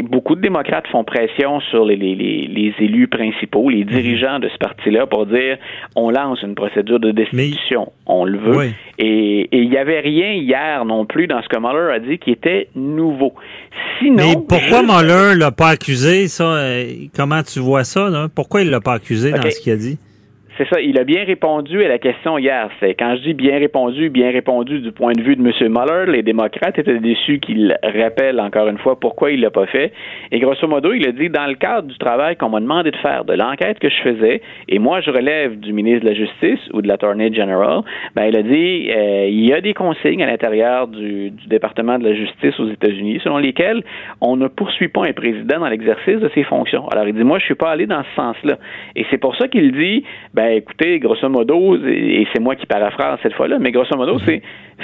beaucoup de démocrates font pression sur les, les, les, élus principaux, les dirigeants de ce parti-là, pour dire on lance une procédure de destitution. on le veut. Et il n'y avait rien hier non plus dans ce que Mueller a dit qui était nouveau. Sinon, Mais pourquoi Mueller l'a pas accusé, ça? Euh, comment tu vois ça? Là? Pourquoi il l'a pas accusé dans ce qu'il a dit? C'est ça, il a bien répondu à la question hier. C'est quand je dis bien répondu, bien répondu du point de vue de M. Mueller, les démocrates étaient déçus qu'il rappelle encore une fois pourquoi il l'a pas fait. Et grosso modo, il a dit dans le cadre du travail qu'on m'a demandé de faire, de l'enquête que je faisais, et moi je relève du ministre de la Justice ou de l'Attorney General, ben il a dit euh, il y a des consignes à l'intérieur du, du département de la Justice aux États-Unis selon lesquelles on ne poursuit pas un président dans l'exercice de ses fonctions. Alors il dit moi je suis pas allé dans ce sens-là. Et c'est pour ça qu'il dit ben ben, écoutez, grosso modo, et c'est moi qui paraphrase cette fois-là, mais grosso modo, c'est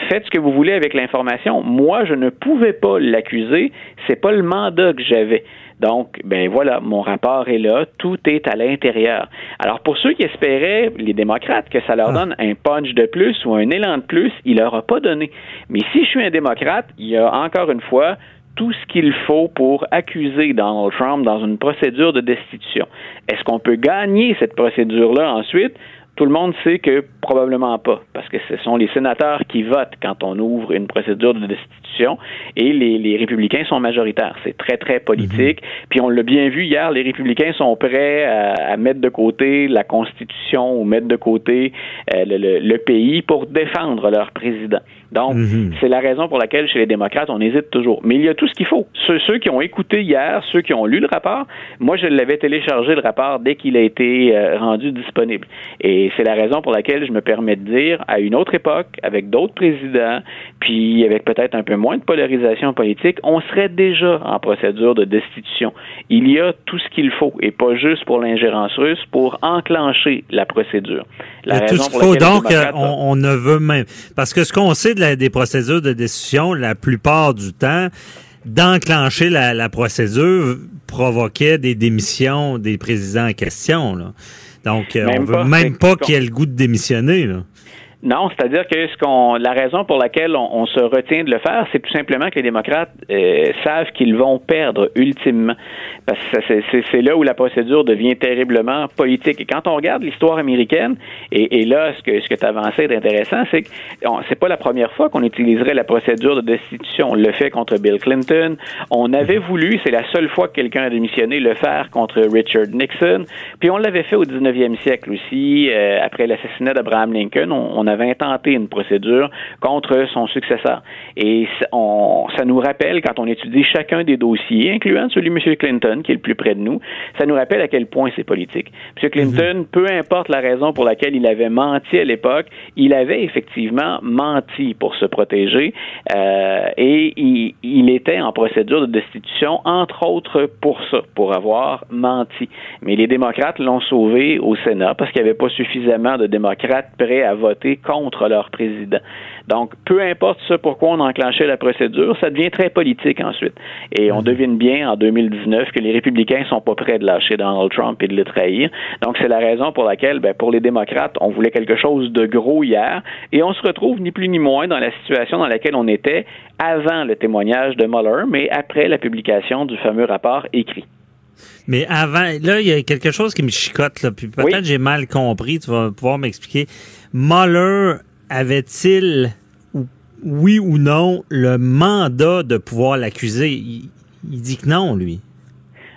faites ce que vous voulez avec l'information. Moi, je ne pouvais pas l'accuser. C'est pas le mandat que j'avais. Donc, ben voilà, mon rapport est là, tout est à l'intérieur. Alors, pour ceux qui espéraient, les démocrates, que ça leur ah. donne un punch de plus ou un élan de plus, il leur a pas donné. Mais si je suis un démocrate, il y a encore une fois tout ce qu'il faut pour accuser Donald Trump dans une procédure de destitution. Est-ce qu'on peut gagner cette procédure-là ensuite? Tout le monde sait que probablement pas, parce que ce sont les sénateurs qui votent quand on ouvre une procédure de destitution et les, républicains sont majoritaires. C'est très, très politique. Mhm. Puis on l'a bien vu hier, les républicains sont prêts à, mettre de côté la Constitution ou mettre de côté euh, le pays pour défendre leur président. Donc, mhm. c'est la raison pour laquelle chez les démocrates, on hésite toujours. Mais il y a tout ce qu'il faut. Ceux, qui ont écouté hier, ceux qui ont lu le rapport, moi, je l'avais téléchargé le rapport dès qu'il a été euh, rendu disponible. Et c'est la raison pour laquelle je me permets de dire, à une autre époque, avec d'autres présidents, puis avec peut-être un peu moins de polarisation politique, on serait déjà en procédure de destitution. Il y a tout ce qu'il faut, et pas juste pour l'ingérence russe, pour enclencher la procédure. La tout ce qu'il faut, donc, on, on ne veut même... Parce que ce qu'on sait de des procédures de décision, la plupart du temps, d'enclencher la, procédure provoquait des démissions des présidents en question. Donc, euh, on veut même pas qu'il ait le goût de démissionner. Non, c'est-à-dire que ce qu'on, la raison pour laquelle on, se retient de le faire, c'est tout simplement que les démocrates euh, savent qu'ils vont perdre ultimement, parce que c'est là où la procédure devient terriblement politique. Et quand on regarde l'histoire américaine, et, là, ce que ce que tu avançais d'intéressant, c'est que c'est pas la première fois qu'on utiliserait la procédure de destitution. On le fait contre Bill Clinton. On avait voulu, c'est la seule fois que quelqu'un a démissionné, le faire contre Richard Nixon. Puis on l'avait fait au 19e siècle aussi, euh, après l'assassinat d'Abraham Lincoln. On, avait intenté une procédure contre son successeur. Et on, ça nous rappelle, quand on étudie chacun des dossiers, incluant celui de M. Clinton, qui est le plus près de nous, ça nous rappelle à quel point c'est politique. M. Clinton, mhm. peu importe la raison pour laquelle il avait menti à l'époque, il avait effectivement menti pour se protéger euh, et il, il était en procédure de destitution, entre autres pour ça, pour avoir menti. Mais les démocrates l'ont sauvé au Sénat parce qu'il n'y avait pas suffisamment de démocrates prêts à voter contre leur président. Donc, peu importe ce pourquoi on a enclenché la procédure, ça devient très politique ensuite. Et on mhm. devine bien en 2019 que les républicains sont pas prêts de lâcher Donald Trump et de le trahir. Donc, c'est la raison pour laquelle, ben, pour les démocrates, on voulait quelque chose de gros hier et on se retrouve ni plus ni moins dans la situation dans laquelle on était avant le témoignage de Mueller, mais après la publication du fameux rapport écrit. Mais avant, là, il y a quelque chose qui me chicote, là, puis peut-être j'ai mal compris, tu vas pouvoir m'expliquer. Mueller avait-il, oui ou non, le mandat de pouvoir l'accuser? il dit que non, lui.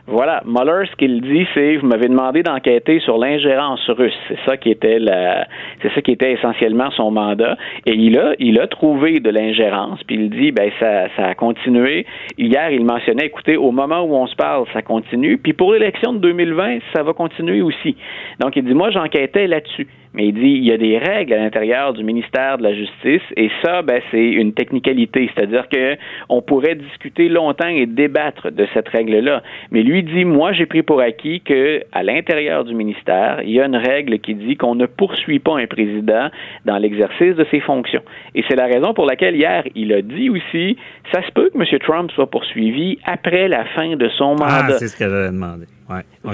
Voilà, Mueller, ce qu'il dit, c'est vous m'avez demandé d'enquêter sur l'ingérence russe. C'est ça qui était la, c'est ça qui était essentiellement son mandat. Et il a, trouvé de l'ingérence. Puis il dit, ben ça, ça a continué. Hier, il mentionnait, écoutez, au moment où on se parle, ça continue. Puis pour l'élection de 2020, ça va continuer aussi. Donc il dit, moi, j'enquêtais là-dessus mais il dit il y a des règles à l'intérieur du ministère de la Justice et ça, ben, c'est une technicalité, c'est-à-dire que on pourrait discuter longtemps et débattre de cette règle-là. Mais lui dit moi, j'ai pris pour acquis que à l'intérieur du ministère, il y a une règle qui dit qu'on ne poursuit pas un président dans l'exercice de ses fonctions. Et c'est la raison pour laquelle hier il a dit aussi ça se peut que M. Trump soit poursuivi après la fin de son ah, mandat. Ah, c'est ce que j'avais demandé.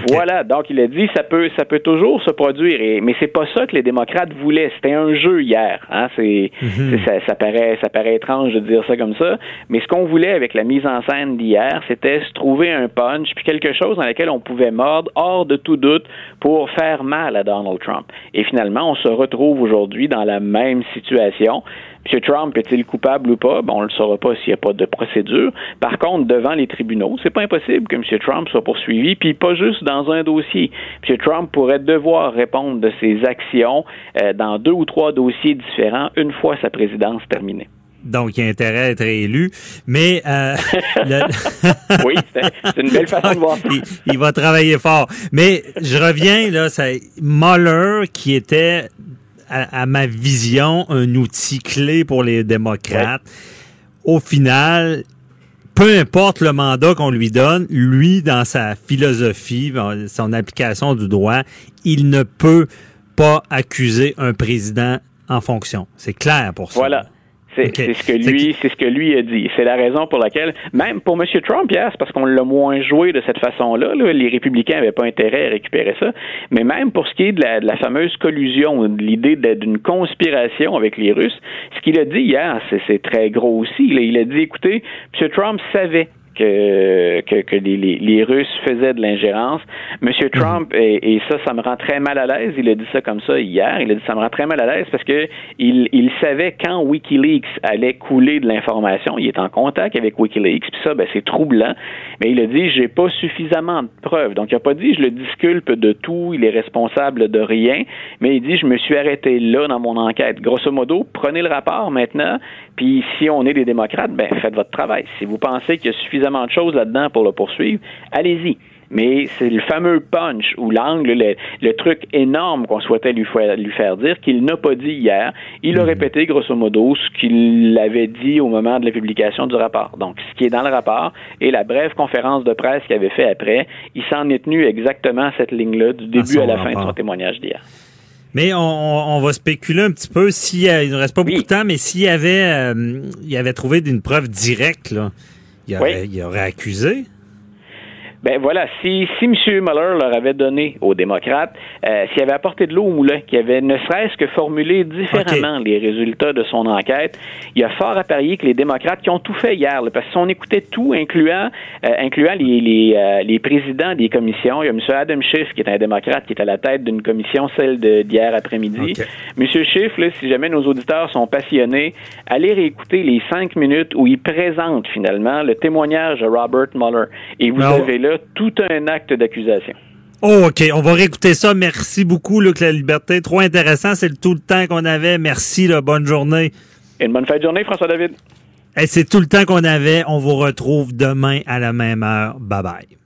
Voilà, donc il a dit ça peut ça peut toujours se produire, et, mais c'est pas ça que les démocrates voulaient. C'était un jeu hier. Hein, c'est, mhm. ça, paraît ça paraît étrange de dire ça comme ça, mais ce qu'on voulait avec la mise en scène d'hier, c'était se trouver un punch puis quelque chose dans lequel on pouvait mordre hors de tout doute pour faire mal à Donald Trump. Et finalement, on se retrouve aujourd'hui dans la même situation. M. Trump est-il coupable ou pas? Bon, on ne le saura pas s'il n'y a pas de procédure. Par contre, devant les tribunaux, c'est pas impossible que M. Trump soit poursuivi, puis pas juste dans un dossier. M. Trump pourrait devoir répondre de ses actions euh, dans deux ou trois dossiers différents une fois sa présidence terminée. Donc, il y a intérêt à être élu. Mais. Euh, oui, c'est une belle façon de voir ça. Il, va travailler fort. Mais je reviens, là, c'est Mueller qui était à, ma vision, un outil clé pour les démocrates. Au final, peu importe le mandat qu'on lui donne, lui, dans sa philosophie, son application du droit, il ne peut pas accuser un président en fonction. C'est clair pour ça. Voilà. C'est ce que lui, c'est ce que lui a dit. C'est la raison pour laquelle, même pour M. Trump, hier, c'est parce qu'on l'a moins joué de cette façon-là. Les républicains n'avaient pas intérêt à récupérer ça. Mais même pour ce qui est de la, fameuse collusion, de l'idée d'une conspiration avec les Russes, ce qu'il a dit hier, c'est très gros aussi. Il a dit, écoutez, M. Trump savait que, que, les, les, Russes faisaient de l'ingérence. Monsieur mhm. Trump, et, ça, ça me rend très mal à l'aise, il a dit ça comme ça hier, il a dit ça me rend très mal à l'aise parce que il, il savait quand Wikileaks allait couler de l'information, il est en contact avec Wikileaks, puis ça, ben, c'est troublant, mais il a dit, j'ai pas suffisamment de preuves. Donc, il a pas dit, je le disculpe de tout, il est responsable de rien, mais il dit, je me suis arrêté là dans mon enquête. Grosso modo, prenez le rapport maintenant, puis si on est des démocrates, ben, faites votre travail. Si vous pensez qu'il y a suffisamment de choses là-dedans pour le poursuivre, allez-y. Mais c'est le fameux punch ou l'angle, le, truc énorme qu'on souhaitait lui faire, lui faire dire qu'il n'a pas dit hier. Il a mhm. répété grosso modo ce qu'il avait dit au moment de la publication du rapport. Donc, ce qui est dans le rapport et la brève conférence de presse qu'il avait fait après, il s'en est tenu exactement cette ligne-là du début à, la fin de son témoignage d'hier. Mais on, va spéculer un petit peu s'il ne reste pas beaucoup de temps, mais s'il avait, euh, il avait trouvé une preuve directe là, il aurait, accusé? Ben voilà, si, si M. Mueller leur avait donné aux démocrates, euh, s'il avait apporté de l'eau au moulin, qu'il avait ne serait-ce que formulé différemment les résultats de son enquête, il y a fort à parier que les démocrates qui ont tout fait hier, parce que si on écoutait tout, incluant, euh, incluant les, les, euh, les, présidents des commissions, il y a M. Adam Schiff, qui est un démocrate, qui est à la tête d'une commission, celle d'hier après-midi. M. Schiff, là, si jamais nos auditeurs sont passionnés, allez réécouter les cinq minutes où il présente finalement le témoignage de Robert Mueller. Et vous avez là tout un acte d'accusation. Oh, OK. On va réécouter ça. Merci beaucoup, Luc La Liberté. Trop intéressant. C'est tout le temps qu'on avait. Merci. Là. Bonne journée. Et une bonne fin de journée, François-David. C'est tout le temps qu'on avait. On vous retrouve demain à la même heure. Bye bye.